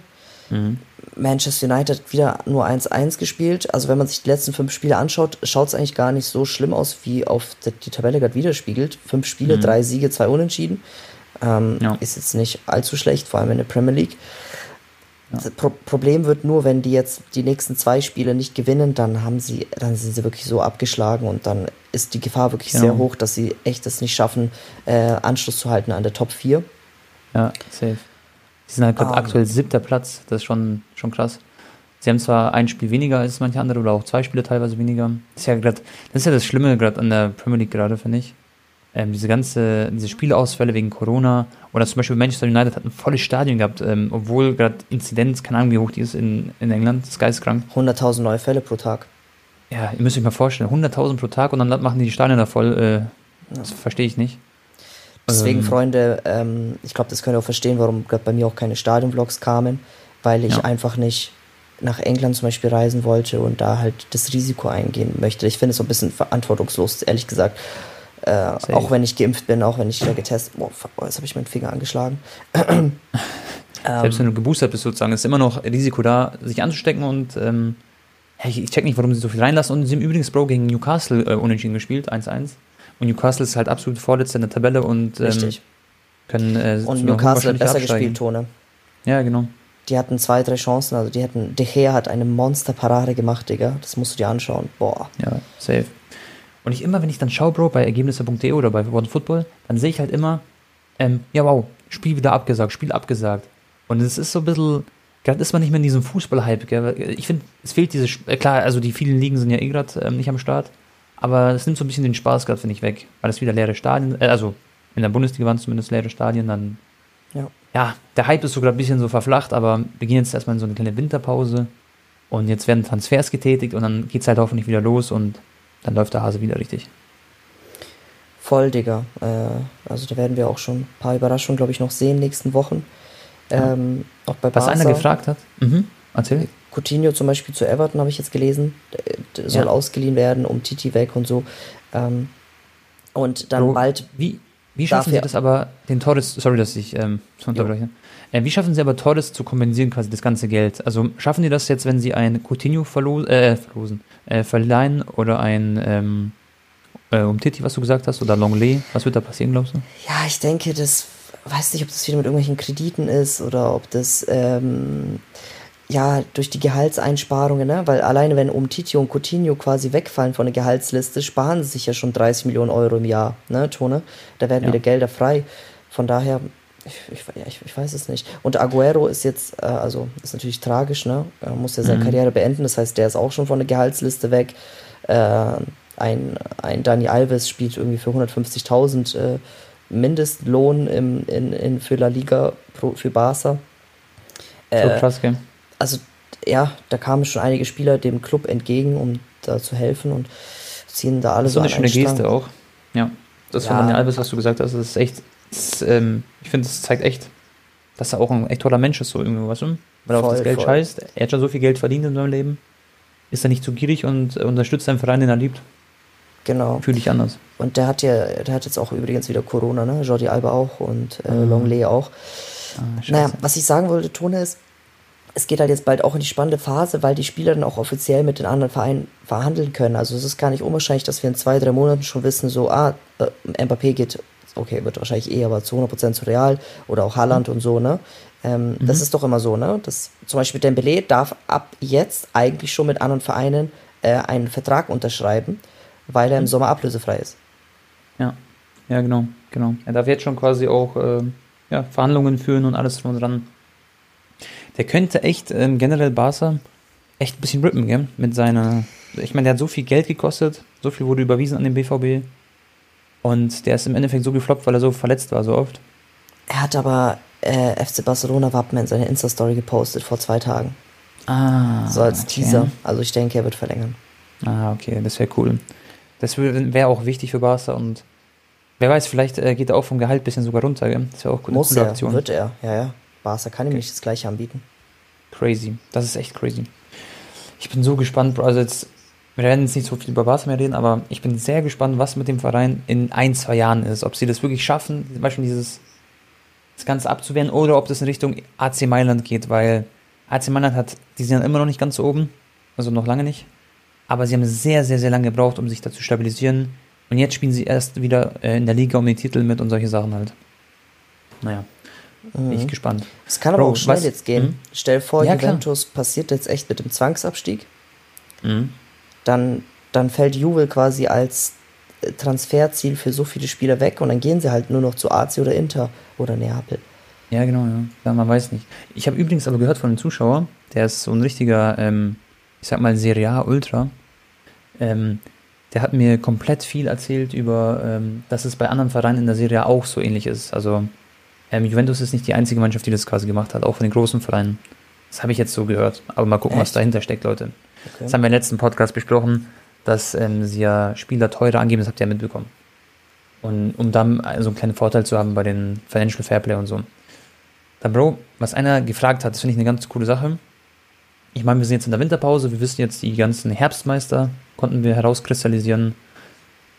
Mhm. Manchester United hat wieder nur 1-1 gespielt. Also wenn man sich die letzten fünf Spiele anschaut, schaut es eigentlich gar nicht so schlimm aus, wie auf der, die Tabelle gerade widerspiegelt. Fünf Spiele, drei Siege, zwei Unentschieden. Ähm, Ja. Ist jetzt nicht allzu schlecht, vor allem in der Premier League. Das Pro Problem wird nur, wenn die jetzt die nächsten zwei Spiele nicht gewinnen, dann haben sie, dann sind sie wirklich so abgeschlagen und dann ist die Gefahr wirklich Genau. sehr hoch, dass sie echt es nicht schaffen, äh, Anschluss zu halten an der Top 4. Ja, safe. Die sind halt gerade Ähm. aktuell siebter Platz, das ist schon, schon krass. Sie haben zwar ein Spiel weniger als manche andere oder auch zwei Spiele teilweise weniger. Das ist ja gerade, das ist ja das Schlimme gerade an der Premier League gerade, finde ich. Ähm, diese ganze, diese Spielausfälle wegen Corona oder zum Beispiel Manchester United hat ein volles Stadion gehabt, ähm, obwohl gerade Inzidenz, keine Ahnung wie hoch die ist in, in England, das ist geisteskrank. 100.000 neue Fälle pro Tag. Ja, ihr müsst euch mal vorstellen, 100.000 pro Tag und dann machen die die Stadien da voll, äh, das verstehe ich nicht. Deswegen, Ähm, Freunde, ähm, ich glaube, das könnt ihr auch verstehen, warum bei mir auch keine Stadionvlogs kamen, weil ich Ja. einfach nicht nach England zum Beispiel reisen wollte und da halt das Risiko eingehen möchte. Ich finde es so ein bisschen verantwortungslos, ehrlich gesagt. Äh, auch wenn ich geimpft bin, auch wenn ich da getestet fuck, boah, jetzt habe ich meinen Finger angeschlagen. Selbst wenn du geboostert bist sozusagen, ist immer noch Risiko da, sich anzustecken und ähm, ich check nicht, warum sie so viel reinlassen. Und sie haben übrigens Bro gegen Newcastle äh, unentschieden gespielt, 1-1. Und Newcastle ist halt absolut Vorletzter in der Tabelle und ähm, können äh, Und Newcastle hat besser absteigen. gespielt, Tone. Ja, genau. Die hatten zwei, drei Chancen, also die hätten, De Gea hat eine Monsterparade gemacht, Digga. Das musst du dir anschauen. Boah. Ja, safe. Und ich immer, wenn ich dann schaue, Bro, bei Ergebnisse.de oder bei One Football, dann sehe ich halt immer, ähm, ja wow, Spiel wieder abgesagt, Spiel abgesagt. Und es ist so ein bisschen, gerade ist man nicht mehr in diesem Fußball-Hype. gell? Ich finde, es fehlt diese, äh, klar, also die vielen Ligen sind ja eh gerade ähm, nicht am Start, aber es nimmt so ein bisschen den Spaß gerade, finde ich, weg. Weil es wieder leere Stadien, äh, also in der Bundesliga waren es zumindest leere Stadien, dann, Ja. ja, der Hype ist so gerade ein bisschen so verflacht, aber wir gehen jetzt erstmal in so eine kleine Winterpause und jetzt werden Transfers getätigt und dann geht es halt hoffentlich wieder los und dann läuft der Hase wieder richtig. Voll, Digga. Äh, also da werden wir auch schon ein paar Überraschungen, glaube ich, noch sehen nächsten Wochen. Ähm, auch bei Was einer gefragt hat. Mhm. Erzähl. Coutinho zum Beispiel zu Everton habe ich jetzt gelesen. Der, der soll Ja. ausgeliehen werden, um Titi weg und so. Ähm, und dann Bro, bald Wie, wie schaffen Sie das aber, den Torres, sorry, dass ich ähm, so unterbreche. Äh, wie schaffen Sie aber Torres zu kompensieren, quasi das ganze Geld? Also schaffen Sie das jetzt, wenn Sie ein Coutinho verlo äh, verlosen, äh, verleihen oder ein ähm, äh, um Titi, was du gesagt hast, oder Longley? Was wird da passieren, glaubst du? Ja, ich denke, das weiß nicht, ob das wieder mit irgendwelchen Krediten ist oder ob das ähm, ja durch die Gehaltseinsparungen, ne? Weil alleine wenn Umtiti und Coutinho quasi wegfallen von der Gehaltsliste, sparen sie sich ja schon 30 Millionen Euro im Jahr, ne, Tone? Da werden Ja. wieder Gelder frei. Von daher, ich, ich, ich, weiß es nicht. Und Aguero ist jetzt, äh, also ist natürlich tragisch, ne? Er muss ja seine Mhm. Karriere beenden, das heißt, der ist auch schon von der Gehaltsliste weg. Äh, ein, ein Dani Alves spielt irgendwie für 150.000 äh, Mindestlohn im, in, in, für La Liga pro, für Barca. So Äh, krass, gell? Also ja, da kamen schon einige Spieler dem Club entgegen, um da zu helfen und ziehen da alle Das ist so so eine an schöne einen. Geste auch. Ja. Das Ja. von Daniel Alves, was du gesagt hast, das ist echt, das, ähm, ich finde, das zeigt echt, dass er auch ein echt toller Mensch ist, so irgendwo, weißt du? Weil er auf das Geld voll. scheißt. Er hat schon so viel Geld verdient in seinem Leben. Ist er nicht zu gierig und äh, unterstützt seinen Verein, den er liebt. Genau. Fühle ich anders. Und der hat ja, der hat jetzt auch übrigens wieder Corona, ne? Jordi Alba auch und äh, Mhm. Longley auch. Ah. Naja, was ich sagen wollte, Tone, ist, es geht halt jetzt bald auch in die spannende Phase, weil die Spieler dann auch offiziell mit den anderen Vereinen verhandeln können. Also es ist gar nicht unwahrscheinlich, dass wir in zwei, drei Monaten schon wissen, so, ah, äh, Mbappé geht, okay, wird wahrscheinlich eh, aber zu 100% zu Real oder auch Haaland und so, ne? Ähm, Das ist doch immer so, ne? Das, zum Beispiel Dembélé darf ab jetzt eigentlich schon mit anderen Vereinen äh, einen Vertrag unterschreiben, weil er im Sommer ablösefrei ist. Ja, ja, genau, genau. Er darf jetzt schon quasi auch ähm, ja, Verhandlungen führen und alles drum und dran. Der könnte echt ähm, generell Barca echt ein bisschen rippen, gell? Mit seiner. Ich meine, der hat so viel Geld gekostet, so viel wurde überwiesen an den BVB. Und der ist im Endeffekt so gefloppt, weil er so verletzt war, so oft. Er hat aber äh, FC Barcelona Wappen in seine Insta-Story gepostet vor zwei Tagen. Ah. So als okay. Teaser. Also ich denke, er wird verlängern. Ah, okay, das wäre cool. Das wäre auch wichtig für Barca und wer weiß, vielleicht äh, geht er auch vom Gehalt ein bisschen sogar runter, gell? Das wäre auch eine Muss er, Aktion. wird er. Ja, ja. Barca kann ihm nicht das gleiche anbieten. Crazy. Das ist echt crazy. Ich bin so gespannt, Bro. Also jetzt, wir werden jetzt nicht so viel über Barca mehr reden, aber ich bin sehr gespannt, was mit dem Verein in ein, zwei Jahren ist. Ob sie das wirklich schaffen, zum Beispiel dieses das Ganze abzuwehren, oder ob das in Richtung AC Mailand geht, weil AC Mailand hat, die sind immer noch nicht ganz oben, also noch lange nicht. Aber sie haben sehr, sehr, sehr lange gebraucht, um sich da zu stabilisieren. Und jetzt spielen sie erst wieder äh, in der Liga um den Titel mit und solche Sachen halt. Naja, bin ich gespannt. Es kann aber Bro, auch schnell was- jetzt gehen. Mhm. Stell vor, Ja, klar. Juventus passiert jetzt echt mit dem Zwangsabstieg. Mhm. Dann, dann fällt Juve quasi als äh, Transferziel für so viele Spieler weg und dann gehen sie halt nur noch zu AC oder Inter oder Neapel. Ja, genau, ja. ja man weiß nicht. Ich habe übrigens aber gehört von einem Zuschauer, der ist so ein richtiger, ähm, ich sag mal, Serie A Ultra. Ähm, der hat mir komplett viel erzählt über, ähm, dass es bei anderen Vereinen in der Serie A auch so ähnlich ist. Also ähm, Juventus ist nicht die einzige Mannschaft, die das quasi gemacht hat, auch von den großen Vereinen. Das habe ich jetzt so gehört. Aber mal gucken, was Echt? dahinter steckt, Leute. Okay. Das haben wir im letzten Podcast besprochen, dass ähm, sie ja Spieler teurer angeben, das habt ihr ja mitbekommen. Und um dann so einen kleinen Vorteil zu haben bei den Financial Fairplay und so. Da, Bro, was einer gefragt hat, das finde ich eine ganz coole Sache. Ich meine, wir sind jetzt in der Winterpause, wir wissen jetzt, die ganzen Herbstmeister konnten wir herauskristallisieren.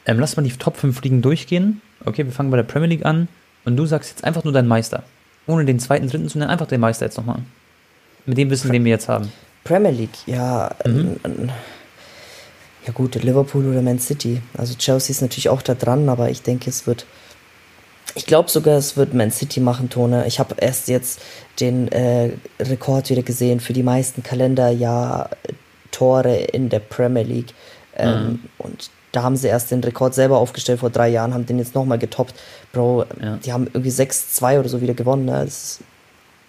Ähm, lass mal die Top 5 Ligen durchgehen. Okay, wir fangen bei der Premier League an und du sagst jetzt einfach nur deinen Meister. Ohne den zweiten, dritten zu nennen, einfach den Meister jetzt nochmal. Mit dem Wissen, den wir jetzt haben. Premier League, ja. Mhm. äh, äh, ja gut, Liverpool oder Man City. Also Chelsea ist natürlich auch da dran, aber ich denke, es wird. Ich glaube sogar, es wird Man City machen, Tone. Ich habe erst jetzt den äh, Rekord wieder gesehen für die meisten Kalenderjahr-Tore in der Premier League. Ähm, Und da haben sie erst den Rekord selber aufgestellt vor drei Jahren, haben den jetzt nochmal getoppt. Bro, Ja. die haben irgendwie 6-2 oder so wieder gewonnen. Ne? Ist,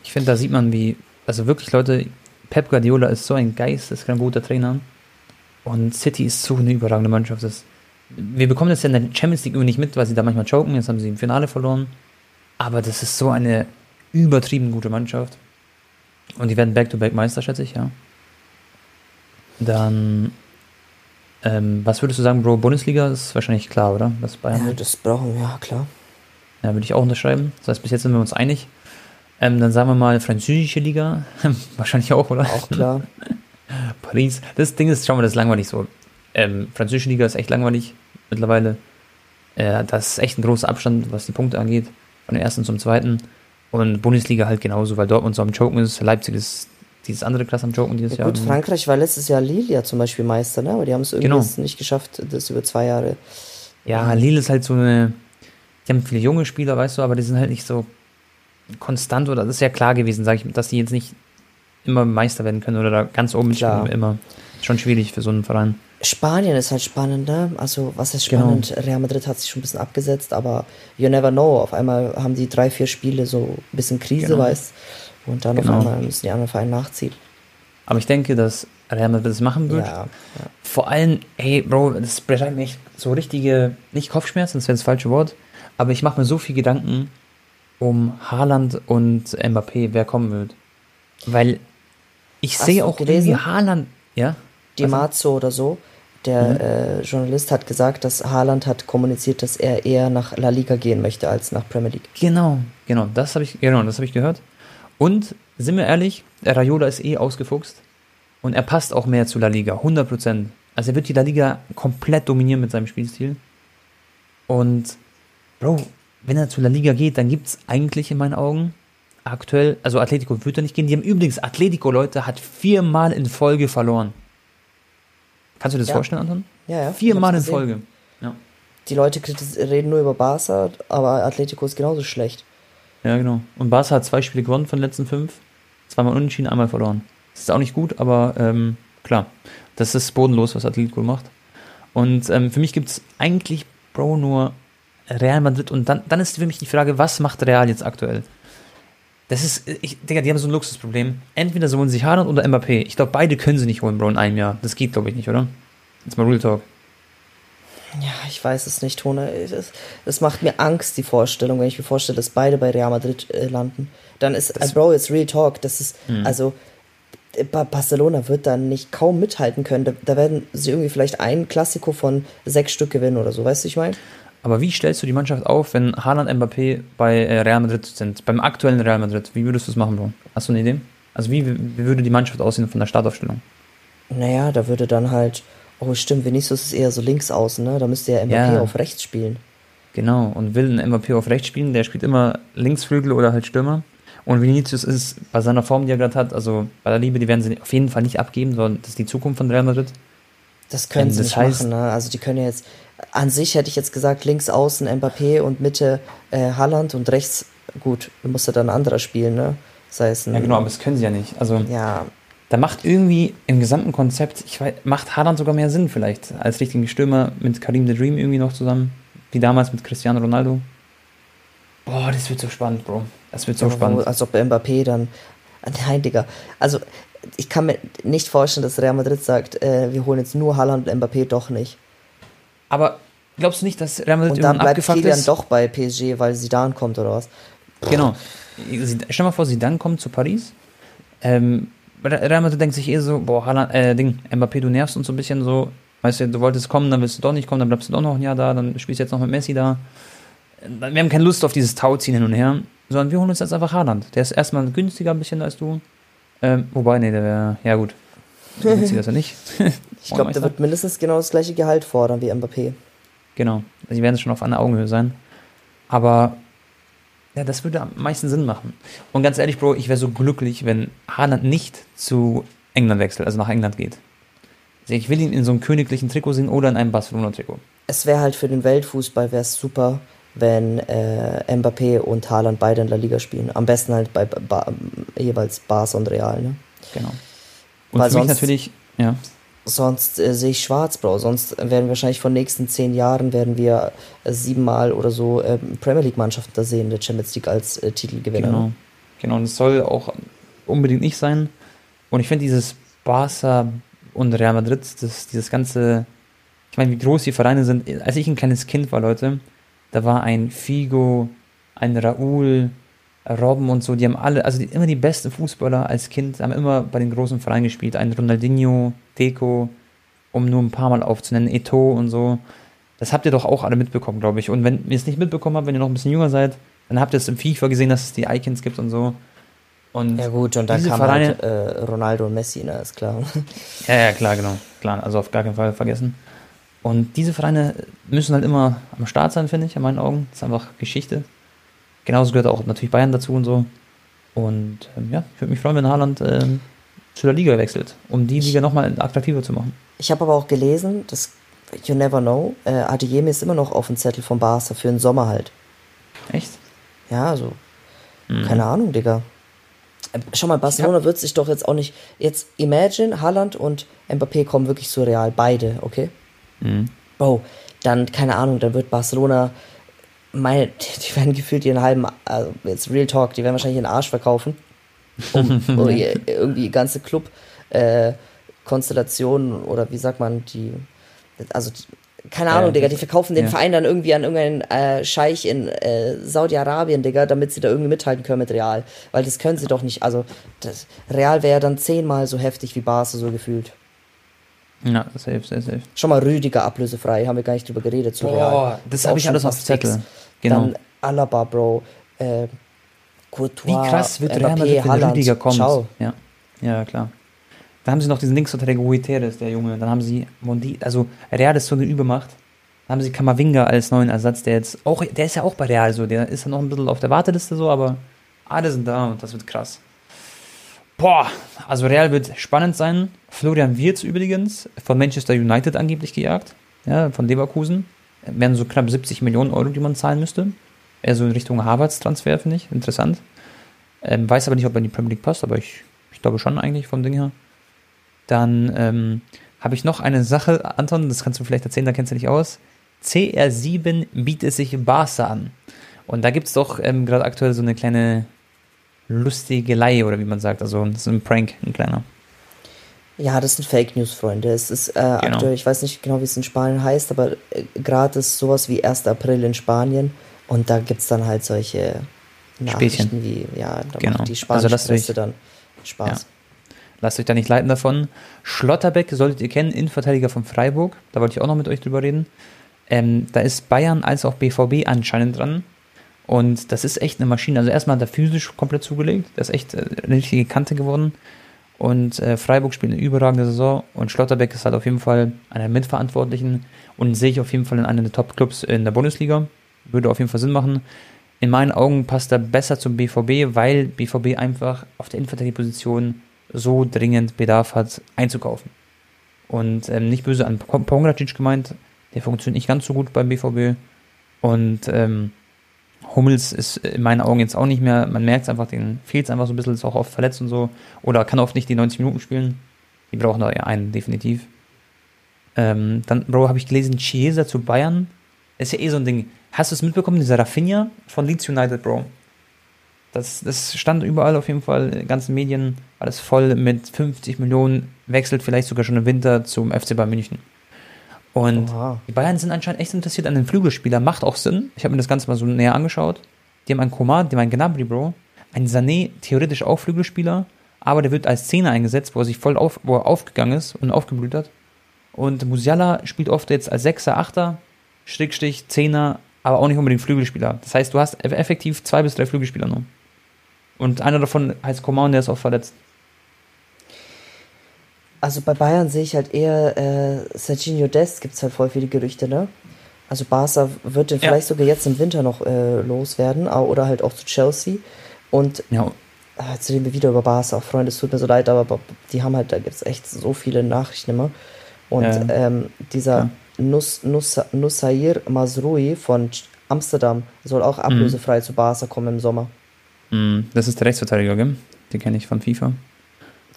Ich finde, da sieht man, wie, also wirklich, Leute, Pep Guardiola ist so ein geisteskrank guter Trainer. Und City ist so eine überragende Mannschaft. Das, wir bekommen das ja in der Champions League nicht mit, weil sie da manchmal choken. Jetzt haben sie im Finale verloren. Aber das ist so eine übertrieben gute Mannschaft. Und die werden Back-to-Back Meister, schätze ich, ja. Dann, ähm, was würdest du sagen, Bro? Bundesliga ist wahrscheinlich klar, oder? Was Bayern ja, das brauchen wir, ja klar. Ja, würde ich auch unterschreiben. Das heißt, bis jetzt sind wir uns einig. Ähm, dann sagen wir mal französische Liga. Wahrscheinlich auch, oder? Auch klar. Paris. Das Ding ist, schau mal, das ist langweilig so. Ähm, französische Liga ist echt langweilig mittlerweile. Äh, das ist echt ein großer Abstand, was die Punkte angeht. Von dem ersten zum zweiten. Und Bundesliga halt genauso, weil Dortmund so am Joken ist. Leipzig ist dieses andere Klasse am Joken dieses Ja, gut, Jahr. Frankreich war letztes Jahr Lille ja zum Beispiel Meister, ne? aber die haben es irgendwie Genau. nicht geschafft, das über zwei Jahre. Ja, Lille ist halt so eine. Die haben viele junge Spieler, weißt du, aber die sind halt nicht so konstant oder das ist ja klar gewesen, sage ich, dass die jetzt nicht immer Meister werden können oder da ganz oben Klar. mitspielen, immer. Schon schwierig für so einen Verein. Spanien ist halt spannend, ne? Also, was ist Genau. spannend? Real Madrid hat sich schon ein bisschen abgesetzt, aber you never know. Auf einmal haben die drei, vier Spiele so ein bisschen Krise, Genau. weißt Und dann Genau. auf einmal müssen die anderen Vereine nachziehen. Aber ich denke, dass Real Madrid das machen wird. Ja, Vor allem, ey, Bro, das bereitet mir echt so richtige, nicht Kopfschmerzen, das wäre das falsche Wort, aber ich mache mir so viel Gedanken um Haaland und Mbappé, wer kommen wird. Weil ich Hast sehe auch gelesen? irgendwie Haaland, ja? Die Marzo oder so, der Mhm. äh, Journalist hat gesagt, dass Haaland hat kommuniziert, dass er eher nach La Liga gehen möchte als nach Premier League. Genau, genau, das habe ich, genau, das habe ich gehört. Und sind wir ehrlich, Raiola ist eh ausgefuchst und er passt auch mehr zu La Liga, 100 Prozent. Also er wird die La Liga komplett dominieren mit seinem Spielstil. Und Bro, wenn er zu La Liga geht, dann gibt es eigentlich in meinen Augen aktuell, also Atletico wird er nicht gehen. Die haben übrigens, Atletico, Leute, hat viermal in Folge verloren. Kannst du dir das Ja. vorstellen, Anton? Ja, ja. Viermal in. Folge. Ja. Die Leute reden nur über Barca, aber Atletico ist genauso schlecht. Ja, genau. Und Barca hat zwei Spiele gewonnen von den letzten fünf. Zweimal unentschieden, einmal verloren. Das ist auch nicht gut, aber ähm, klar. Das ist bodenlos, was Atletico macht. Und ähm, für mich gibt es eigentlich, Bro, nur Real Madrid. Und dann, dann ist für mich die Frage, was macht Real jetzt aktuell? Das ist, ich, Digga, die haben so ein Luxusproblem. Entweder sie holen sich Haaland oder Mbappé. Ich glaube, beide können sie nicht holen, Bro, in einem Jahr. Das geht, glaube ich, nicht, oder? Jetzt mal Real Talk. Ja, ich weiß es nicht, Tone. Es, es macht mir Angst, die Vorstellung, wenn ich mir vorstelle, dass beide bei Real Madrid äh, landen. Dann ist, Das- äh, Bro, jetzt Real Talk. Das ist, Mhm. also, äh, Ba- Barcelona wird dann nicht kaum mithalten können. Da, da werden sie irgendwie vielleicht ein Klassiko von sechs Stück gewinnen oder so, weißt du, ich meine? Aber wie stellst du die Mannschaft auf, wenn Haaland Mbappé bei äh, Real Madrid sind? Beim aktuellen Real Madrid. Wie würdest du es machen, Bro? Hast du eine Idee? Also wie, wie würde die Mannschaft aussehen von der Startaufstellung? Naja, da würde dann halt Oh, stimmt, Vinicius ist eher so links außen, ne? Da müsste ja Mbappé Ja. auf rechts spielen. Genau, und will einen MVP auf rechts spielen, der spielt immer Linksflügel oder halt Stürmer. Und Vinicius ist bei seiner Form, die er gerade hat, also bei der Liebe, die werden sie auf jeden Fall nicht abgeben, sondern das ist die Zukunft von Real Madrid. Das können Ähm, sie das nicht heißt- machen, ne? Also die können ja jetzt, an sich hätte ich jetzt gesagt, links außen Mbappé und Mitte äh, Haaland und rechts, gut, muss ja dann ein anderer spielen, ne? Sei es ein, Ja, genau, aber das können sie ja nicht. Also ja, da macht irgendwie im gesamten Konzept, ich weiß, macht Haaland sogar mehr Sinn vielleicht, als richtigen Stürmer mit Karim the Dream irgendwie noch zusammen, wie damals mit Cristiano Ronaldo. Boah, das wird so spannend, Bro. Das wird so wo- spannend. als ob Mbappé dann, nein, Digga, also ich kann mir nicht vorstellen, dass Real Madrid sagt, äh, wir holen jetzt nur Haaland und Mbappé doch nicht. Aber glaubst du nicht, dass Real Madrid Und dann bleibt abgefuckt Kilian ist? doch bei PSG, weil Zidane kommt oder was? Genau. Stell mal vor, Zidane kommt zu Paris. Ähm, Real Madrid denkt sich eh so, boah, Haaland, äh, Ding, Mbappé, du nervst uns so ein bisschen so. Weißt du, du wolltest kommen, dann willst du doch nicht kommen, dann bleibst du doch noch ein Jahr da, dann spielst du jetzt noch mit Messi da. Wir haben keine Lust auf dieses Tauziehen hin und her, sondern wir holen uns jetzt einfach Haaland. Der ist erstmal günstiger ein bisschen als du. Ähm, wobei, nee, der wäre, ja gut. Günstiger ist er nicht. Ich glaube, der wird mindestens genau das gleiche Gehalt fordern wie Mbappé. Genau. Sie werden schon auf einer Augenhöhe sein. Aber ja, das würde am meisten Sinn machen. Und ganz ehrlich, Bro, ich wäre so glücklich, wenn Haaland nicht zu England wechselt, also nach England geht. Also ich will ihn in so einem königlichen Trikot sehen oder in einem Barcelona-Trikot. Es wäre halt für den Weltfußball wäre es super, wenn äh, Mbappé und Haaland beide in der Liga spielen. Am besten halt bei ba jeweils Barca und Real. Ne? Genau. Und Weil für mich natürlich, ja, Sonst äh, sehe ich schwarz, Bro. Sonst werden wir wahrscheinlich von den nächsten zehn Jahren werden wir äh, siebenmal oder so äh, Premier League Mannschaften da sehen, der Champions League als äh, Titelgewinner. genau. ne? Genau, und es soll auch unbedingt nicht sein. Und ich finde dieses Barca und Real Madrid, das, dieses ganze, ich meine, wie groß die Vereine sind. Als ich ein kleines Kind war, Leute, da war ein Figo, ein Raúl, Robben und so, die haben alle, also die, immer die besten Fußballer als Kind, haben immer bei den großen Vereinen gespielt. Ein Ronaldinho, Deco, um nur ein paar Mal aufzunennen, Eto und so. Das habt ihr doch auch alle mitbekommen, glaube ich. Und wenn ihr es nicht mitbekommen habt, wenn ihr noch ein bisschen jünger seid, dann habt ihr es im FIFA gesehen, dass es die Icons gibt und so. Und Ja gut, und dann kam Vereine- halt äh, Ronaldo und Messi, ne, ist klar. Ja, ja, klar, genau. Klar, also auf gar keinen Fall vergessen. Und diese Vereine müssen halt immer am Start sein, finde ich, in meinen Augen. Das ist einfach Geschichte. Genauso gehört auch natürlich Bayern dazu und so. Und ähm, ja, ich würde mich freuen, wenn Haaland ähm, zu der Liga wechselt, um die Liga nochmal attraktiver zu machen. Ich habe aber auch gelesen, dass You Never Know, äh, Adeyemi ist immer noch auf dem Zettel von Barca für den Sommer halt. Echt? Ja, also, Mhm. keine Ahnung, Digga. Äh, Schau mal, Barcelona wird sich doch jetzt auch nicht. Jetzt imagine, Haaland und Mbappé kommen wirklich zu Real, beide, okay? Mhm. Bro, dann, keine Ahnung, dann wird Barcelona, meine, die, die werden gefühlt ihren halben, also jetzt Real Talk, die werden wahrscheinlich ihren Arsch verkaufen, um, um ihr, irgendwie die ganze Club, äh, Konstellation oder wie sagt man, die, also, die, keine Ja, Ahnung, Digga, das- die verkaufen den ja. Verein dann irgendwie an irgendeinen äh, Scheich in äh, Saudi-Arabien, Digga, damit sie da irgendwie mithalten können mit Real. Weil das können sie doch nicht, also, das, Real wäre dann zehnmal so heftig wie Barca so gefühlt. Ja, safe, safe, safe. Schon mal Rüdiger ablösefrei, haben wir gar nicht drüber geredet zu Real. das habe ich alles auf Zettel. fix. Genau. Dann Alaba, Bro, äh, Courtois, Wie krass wird Real Madrid, wenn Haaland. Rüdiger kommt. Ciao. Ja. ja, klar. Dann haben sie noch diesen Linksverteidiger Guiteres, der Junge. Dann haben sie Mondi, also Real ist so eine Übermacht. Dann haben sie Kamavinga als neuen Ersatz, der jetzt auch, der ist ja auch bei Real so, der ist ja noch ein bisschen auf der Warteliste so, aber alle sind da und das wird krass. Boah, also Real wird spannend sein. Florian Wirtz übrigens, von Manchester United angeblich gejagt, ja, von Leverkusen. Wären so knapp 70 Millionen Euro, die man zahlen müsste. Eher so in Richtung Harvards-Transfer, finde ich, interessant. Ähm, weiß aber nicht, ob er in die Premier League passt, aber ich, ich glaube schon eigentlich vom Ding her. Dann ähm, habe ich noch eine Sache, Anton, das kannst du vielleicht erzählen, da kennst du dich aus. CR7 bietet sich Barca an. Und da gibt es doch ähm, gerade aktuell so eine kleine Lustigelei, oder wie man sagt, also das ist ein Prank, ein kleiner. Ja, das sind Fake News, Freunde. Es ist äh, Genau. aktuell, ich weiß nicht genau, wie es in Spanien heißt, aber äh, gerade ist sowas wie 1. April in Spanien und da gibt es dann halt solche Nachrichten Späßchen. wie, ja, da Genau. macht die Also spanische lasst Presse euch- dann Spaß. Lasst euch da nicht leiten davon. Schlotterbeck solltet ihr kennen, Innenverteidiger von Freiburg. Da wollte ich auch noch mit euch drüber reden. Ähm, da ist Bayern als auch BVB anscheinend dran. Und das ist echt eine Maschine. Also erstmal hat er physisch komplett zugelegt. Der ist echt äh, eine richtige Kante geworden. Und äh, Freiburg spielt eine überragende Saison und Schlotterbeck ist halt auf jeden Fall einer der Mitverantwortlichen und sehe ich auf jeden Fall in einem der Top-Clubs in der Bundesliga. Würde auf jeden Fall Sinn machen. In meinen Augen passt er besser zum BVB, weil BVB einfach auf der Innenverteidigungsposition so dringend Bedarf hat, einzukaufen. Und ähm, nicht böse an Pongracic gemeint, der funktioniert nicht ganz so gut beim BVB. Und ähm, Hummels ist in meinen Augen jetzt auch nicht mehr, man merkt es einfach, den fehlt es einfach so ein bisschen, ist auch oft verletzt und so. Oder kann oft nicht die 90 Minuten spielen. Die brauchen da ja einen, definitiv. Ähm, dann, Bro, habe ich gelesen, Chiesa zu Bayern. Ist ja eh so ein Ding. Hast du es mitbekommen, dieser Rafinha von Leeds United, Bro? Das, das stand überall auf jeden Fall, in ganzen Medien, alles voll mit 50 Millionen, wechselt vielleicht sogar schon im Winter zum FC Bayern München. Und Oha. die Bayern sind anscheinend echt interessiert an den Flügelspieler. Macht auch Sinn. Ich habe mir das Ganze mal so näher angeschaut. Die haben einen Komar, die haben einen Gnabry, Bro. Ein Sané, theoretisch auch Flügelspieler. Aber der wird als Zehner eingesetzt, wo er sich voll auf, wo er aufgegangen ist und aufgeblüht hat. Und Musiala spielt oft jetzt als Sechser, Achter, Schrägstich, Zehner, aber auch nicht unbedingt Flügelspieler. Das heißt, du hast effektiv zwei bis drei Flügelspieler nur. Und einer davon heißt Komar und der ist auch verletzt. Also bei Bayern sehe ich halt eher äh, Serginho Dest, gibt es halt voll viele Gerüchte, ne? Also Barca wird den ja. vielleicht sogar jetzt im Winter noch äh, loswerden, oder halt auch zu Chelsea. Und ja. äh, jetzt reden wir wieder über Barca, Freunde, es tut mir so leid, aber die haben halt, da gibt es echt so viele Nachrichten immer. Und ja. ähm, dieser. Nus, Nus, Nussair Masrui von Amsterdam soll auch mhm. ablösefrei mhm. zu Barca kommen im Sommer. Mhm. Das ist der Rechtsverteidiger, gell? Den kenne ich von FIFA.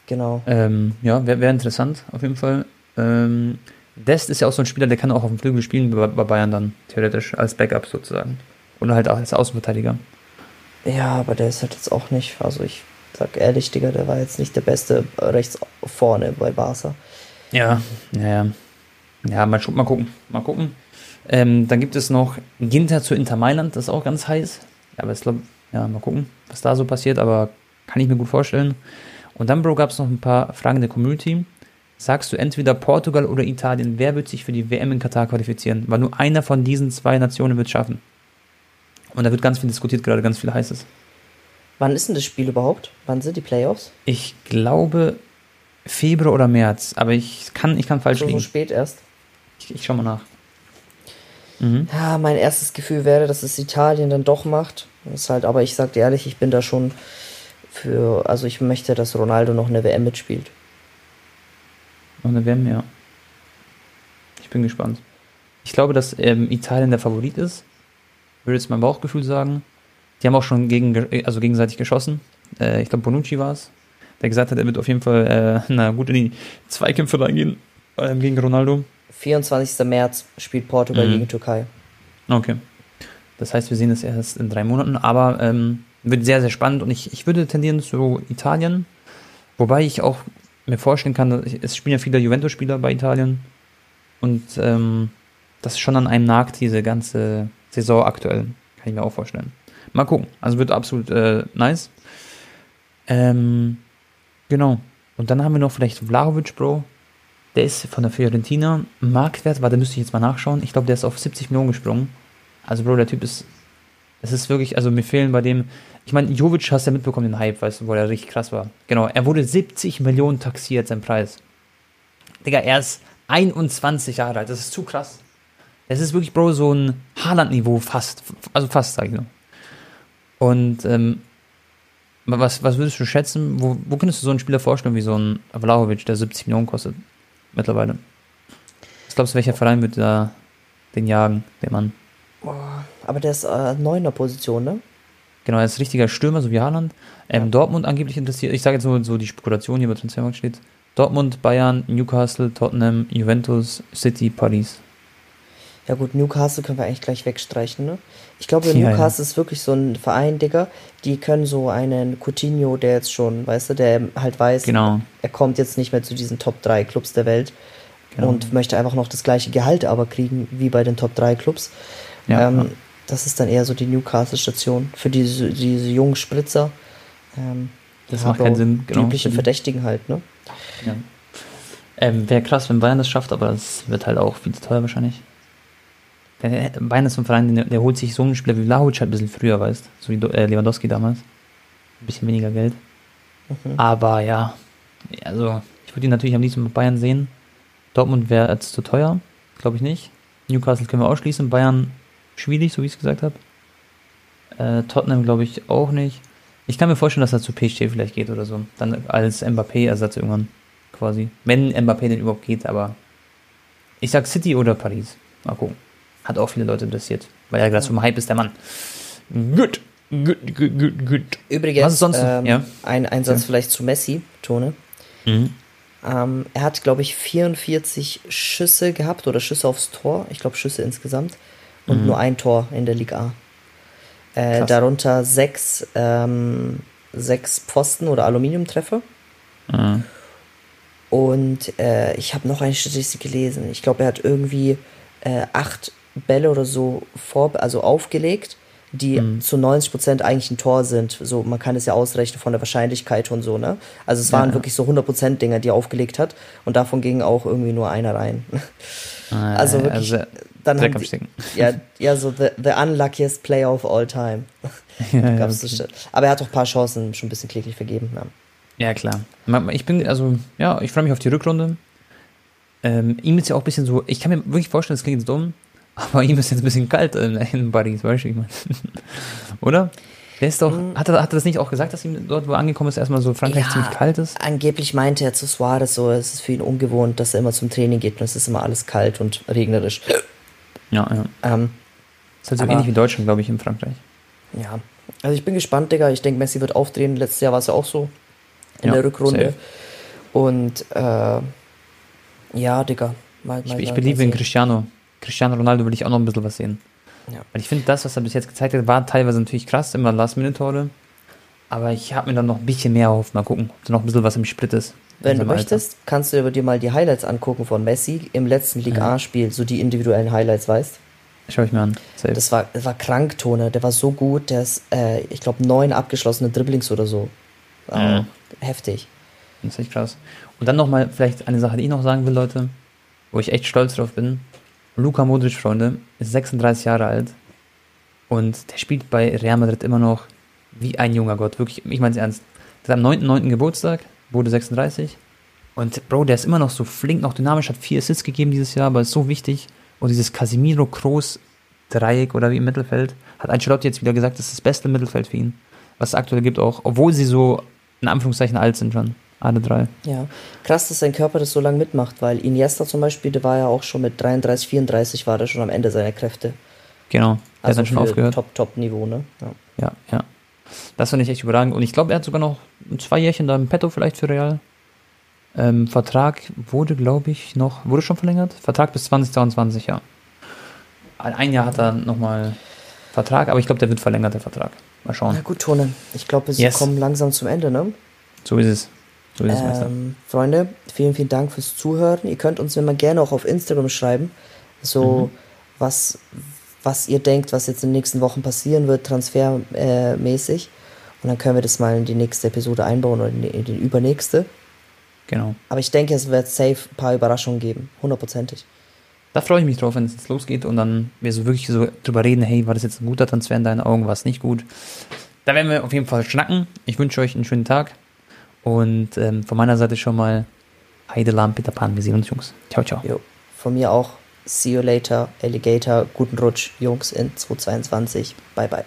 Genau. Ähm, ja, wäre wär interessant, auf jeden Fall. Ähm, Dest ist ja auch so ein Spieler, der kann auch auf dem Flügel spielen bei, bei Bayern dann, theoretisch, als Backup sozusagen. Oder halt auch als Außenverteidiger. Ja, aber der ist halt jetzt auch nicht, also ich sag ehrlich, Digga, der war jetzt nicht der Beste rechts vorne bei Barca. Ja, ja, ja, mal, mal gucken, mal gucken. Ähm, dann gibt es noch Ginter zu Inter Mailand, das ist auch ganz heiß. Aber ich glaube, ja, mal gucken, was da so passiert, aber kann ich mir gut vorstellen. Und dann, Bro, gab es noch ein paar Fragen der Community. Sagst du entweder Portugal oder Italien, wer wird sich für die WM in Katar qualifizieren? Weil nur einer von diesen zwei Nationen wird es schaffen. Und da wird ganz viel diskutiert, gerade ganz viel heißes. Wann ist denn das Spiel überhaupt? Wann sind die Playoffs? Ich glaube Februar oder März, aber ich kann, ich kann falsch so, liegen. So spät erst? Ich, ich schau mal nach. Mhm. Ja, mein erstes Gefühl wäre, dass es Italien dann doch macht. Ist halt, aber ich sag dir ehrlich, ich bin da schon für, also ich möchte, dass Ronaldo noch eine WM mitspielt. Noch eine WM, ja. Ich bin gespannt. Ich glaube, dass ähm, Italien der Favorit ist. Würde jetzt mein Bauchgefühl sagen. Die haben auch schon gegen, also gegenseitig geschossen. Äh, ich glaube, Bonucci war es, der gesagt hat, er wird auf jeden Fall äh, na, gut in die Zweikämpfe reingehen äh, gegen Ronaldo. 24. März spielt Portugal mhm. gegen Türkei. Okay. Das heißt, wir sehen es erst in drei Monaten, aber ähm, wird sehr, sehr spannend und ich, ich würde tendieren zu Italien. Wobei ich auch mir vorstellen kann, es spielen ja viele Juventus-Spieler bei Italien. Und ähm, das schon an einem nagt, diese ganze Saison aktuell. Kann ich mir auch vorstellen. Mal gucken. Also wird absolut äh, nice. Ähm, genau. Und dann haben wir noch vielleicht Vlahovic, Bro. Der ist von der Fiorentina. Marktwert, war, da müsste ich jetzt mal nachschauen. Ich glaube, der ist auf 70 Millionen gesprungen. Also, Bro, der Typ ist. Es ist wirklich, also mir fehlen bei dem, ich meine, Jovic hast ja mitbekommen, den Hype, weißt du, wo er richtig krass war. Genau, er wurde 70 Millionen taxiert, sein Preis. Digga, er ist 21 Jahre alt, das ist zu krass. Das ist wirklich, Bro, so ein Haaland-Niveau fast. Also fast, sag ich nur. Und, ähm, was, was würdest du schätzen, wo, wo könntest du so einen Spieler vorstellen wie so ein Vlahovic, der 70 Millionen kostet mittlerweile? Was glaubst du, welcher Verein wird da den jagen, den Mann? aber der ist äh, neuner Position, ne? Genau, er ist richtiger Stürmer, so wie Haaland. Ähm, ja. Dortmund angeblich interessiert, ich sage jetzt nur so die Spekulation hier bei Transfermarkt steht. Dortmund, Bayern, Newcastle, Tottenham, Juventus, City, Paris. Ja gut, Newcastle können wir eigentlich gleich wegstreichen, ne? Ich glaube, ja, Newcastle ja. ist wirklich so ein Verein, Digga. Die können so einen Coutinho, der jetzt schon, weißt du, der halt weiß, genau. er kommt jetzt nicht mehr zu diesen Top 3 Clubs der Welt genau. und möchte einfach noch das gleiche Gehalt aber kriegen wie bei den Top 3 Clubs. Ja, ähm, das ist dann eher so die Newcastle-Station für diese, diese jungen Spritzer. Ähm, das macht keinen Sinn. Genau, die üblichen Verdächtigen halt, ne? Ja. Ähm, Wäre krass, wenn Bayern das schafft, aber das wird halt auch viel zu teuer wahrscheinlich. Bayern ist ein Verein, der, der holt sich so einen Spieler wie Lahuc halt ein bisschen früher, weißt so wie äh, Lewandowski damals. Ein bisschen weniger Geld. Mhm. Aber ja, Also, ich würde ihn natürlich am liebsten mit Bayern sehen. Dortmund wäre jetzt zu teuer, glaube ich nicht. Newcastle können wir ausschließen. Bayern schwierig, so wie ich es gesagt habe. Äh, Tottenham glaube ich auch nicht. Ich kann mir vorstellen, dass er zu PSG vielleicht geht oder so. Dann als Mbappé-Ersatz irgendwann quasi. Wenn Mbappé denn überhaupt geht, aber ich sag City oder Paris. Mal gucken. Hat auch viele Leute interessiert, weil er gerade zum Hype ist, der Mann. Gut. Gut, gut, gut, gut. Übrigens, Was ist sonst ähm, ja? ein Einsatz ja. vielleicht zu Messi, Tone. Mhm. Ähm, er hat, glaube ich, 44 Schüsse gehabt oder Schüsse aufs Tor. Ich glaube, Schüsse insgesamt. Und mhm. nur ein Tor in der Liga A. Äh, darunter sechs, ähm, sechs Pfosten oder Aluminiumtreffer. Mhm. Und äh, ich habe noch eine Statistik gelesen. Ich glaube, er hat irgendwie äh, acht Bälle oder so vor, also aufgelegt die mhm. zu 90 Prozent eigentlich ein Tor sind. So, man kann es ja ausrechnen von der Wahrscheinlichkeit und so, ne? Also es waren ja, wirklich so 100 Prozent Dinger, die er aufgelegt hat und davon ging auch irgendwie nur einer rein. Ah, also wirklich, also, dann haben die, ja, ja, so the, the unluckiest player of all time. ja, ja, okay. Aber er hat auch ein paar Chancen schon ein bisschen kläglich vergeben. Ja. ja, klar. Ich bin, also, ja, ich freue mich auf die Rückrunde. Ähm, ihm ist ja auch ein bisschen so, ich kann mir wirklich vorstellen, das klingt jetzt dumm, aber ihm ist jetzt ein bisschen kalt in, in Paris, weißt du, ich meine. Oder? Der ist doch, mhm. hat er, hat er das nicht auch gesagt, dass ihm dort, wo er angekommen ist, erstmal so Frankreich ja, ziemlich kalt ist? Angeblich meinte er zu Suarez so, es ist für ihn ungewohnt, dass er immer zum Training geht und es ist immer alles kalt und regnerisch. Ja, ja. Ähm, ist halt so aber, ähnlich wie Deutschland, glaube ich, in Frankreich. Ja. Also ich bin gespannt, Digga. Ich denke, Messi wird aufdrehen. Letztes Jahr war es ja auch so. In ja, der Rückrunde. Safe. Und äh, ja, Digga. Mal, mal ich, ich beliebe in Cristiano. Cristiano Ronaldo will ich auch noch ein bisschen was sehen. Ja. Weil ich finde, das, was er bis jetzt gezeigt hat, war teilweise natürlich krass, immer Last-Minute-Tore. Aber ich habe mir dann noch ein bisschen mehr erhofft. Mal gucken, ob da noch ein bisschen was im Split ist. Wenn du möchtest, Alter. kannst du dir mal die Highlights angucken von Messi im letzten Liga A-Spiel, so die individuellen Highlights, weißt Schau ich mir an. Safe. Das war, das war krank, Tone. Der war so gut. Der ist, äh, ich glaube, neun abgeschlossene Dribblings oder so. Mhm. Heftig. Das ist echt krass. Und dann nochmal vielleicht eine Sache, die ich noch sagen will, Leute, wo ich echt stolz drauf bin. Luka Modric, Freunde, ist 36 Jahre alt und der spielt bei Real Madrid immer noch wie ein junger Gott. Wirklich, ich meine es ernst. Der hat am 9.9. Geburtstag, wurde 36. Und Bro, der ist immer noch so flink, noch dynamisch, hat vier Assists gegeben dieses Jahr, aber ist so wichtig. Und dieses Casimiro Kroos Dreieck oder wie im Mittelfeld, hat Ancelotti jetzt wieder gesagt, das ist das beste Mittelfeld für ihn. Was es aktuell gibt auch, obwohl sie so in Anführungszeichen alt sind schon. Alle drei. Ja, krass, dass sein Körper das so lange mitmacht, weil Iniesta zum Beispiel, der war ja auch schon mit 33, 34 war der schon am Ende seiner Kräfte. Genau, der also hat dann schon aufgehört. Top, Top Niveau, ne? Ja, ja. ja. Das finde ich echt überragend. Und ich glaube, er hat sogar noch zwei Jährchen da im Petto vielleicht für Real. Ähm, Vertrag wurde, glaube ich, noch, wurde schon verlängert? Vertrag bis 2022, ja. Ein Jahr hat er nochmal Vertrag, aber ich glaube, der wird verlängert, der Vertrag. Mal schauen. Na gut, Tone. Ich glaube, wir yes. kommen langsam zum Ende, ne? So ist es. So ist es, ähm, Freunde, vielen, vielen Dank fürs Zuhören. Ihr könnt uns immer gerne auch auf Instagram schreiben, so mhm. was, was ihr denkt, was jetzt in den nächsten Wochen passieren wird, transfermäßig. Und dann können wir das mal in die nächste Episode einbauen oder in die, übernächste. Genau. Aber ich denke, es wird safe ein paar Überraschungen geben. Hundertprozentig. Da freue ich mich drauf, wenn es jetzt losgeht und dann wir so wirklich so drüber reden, hey, war das jetzt ein guter Transfer in deinen Augen, war es nicht gut. Da werden wir auf jeden Fall schnacken. Ich wünsche euch einen schönen Tag. Und ähm, von meiner Seite schon mal Heidelam, Peter Pan. Wir sehen uns, Jungs. Ciao, ciao. Jo. Von mir auch. See you later, Alligator. Guten Rutsch, Jungs, in 2022. Bye, bye.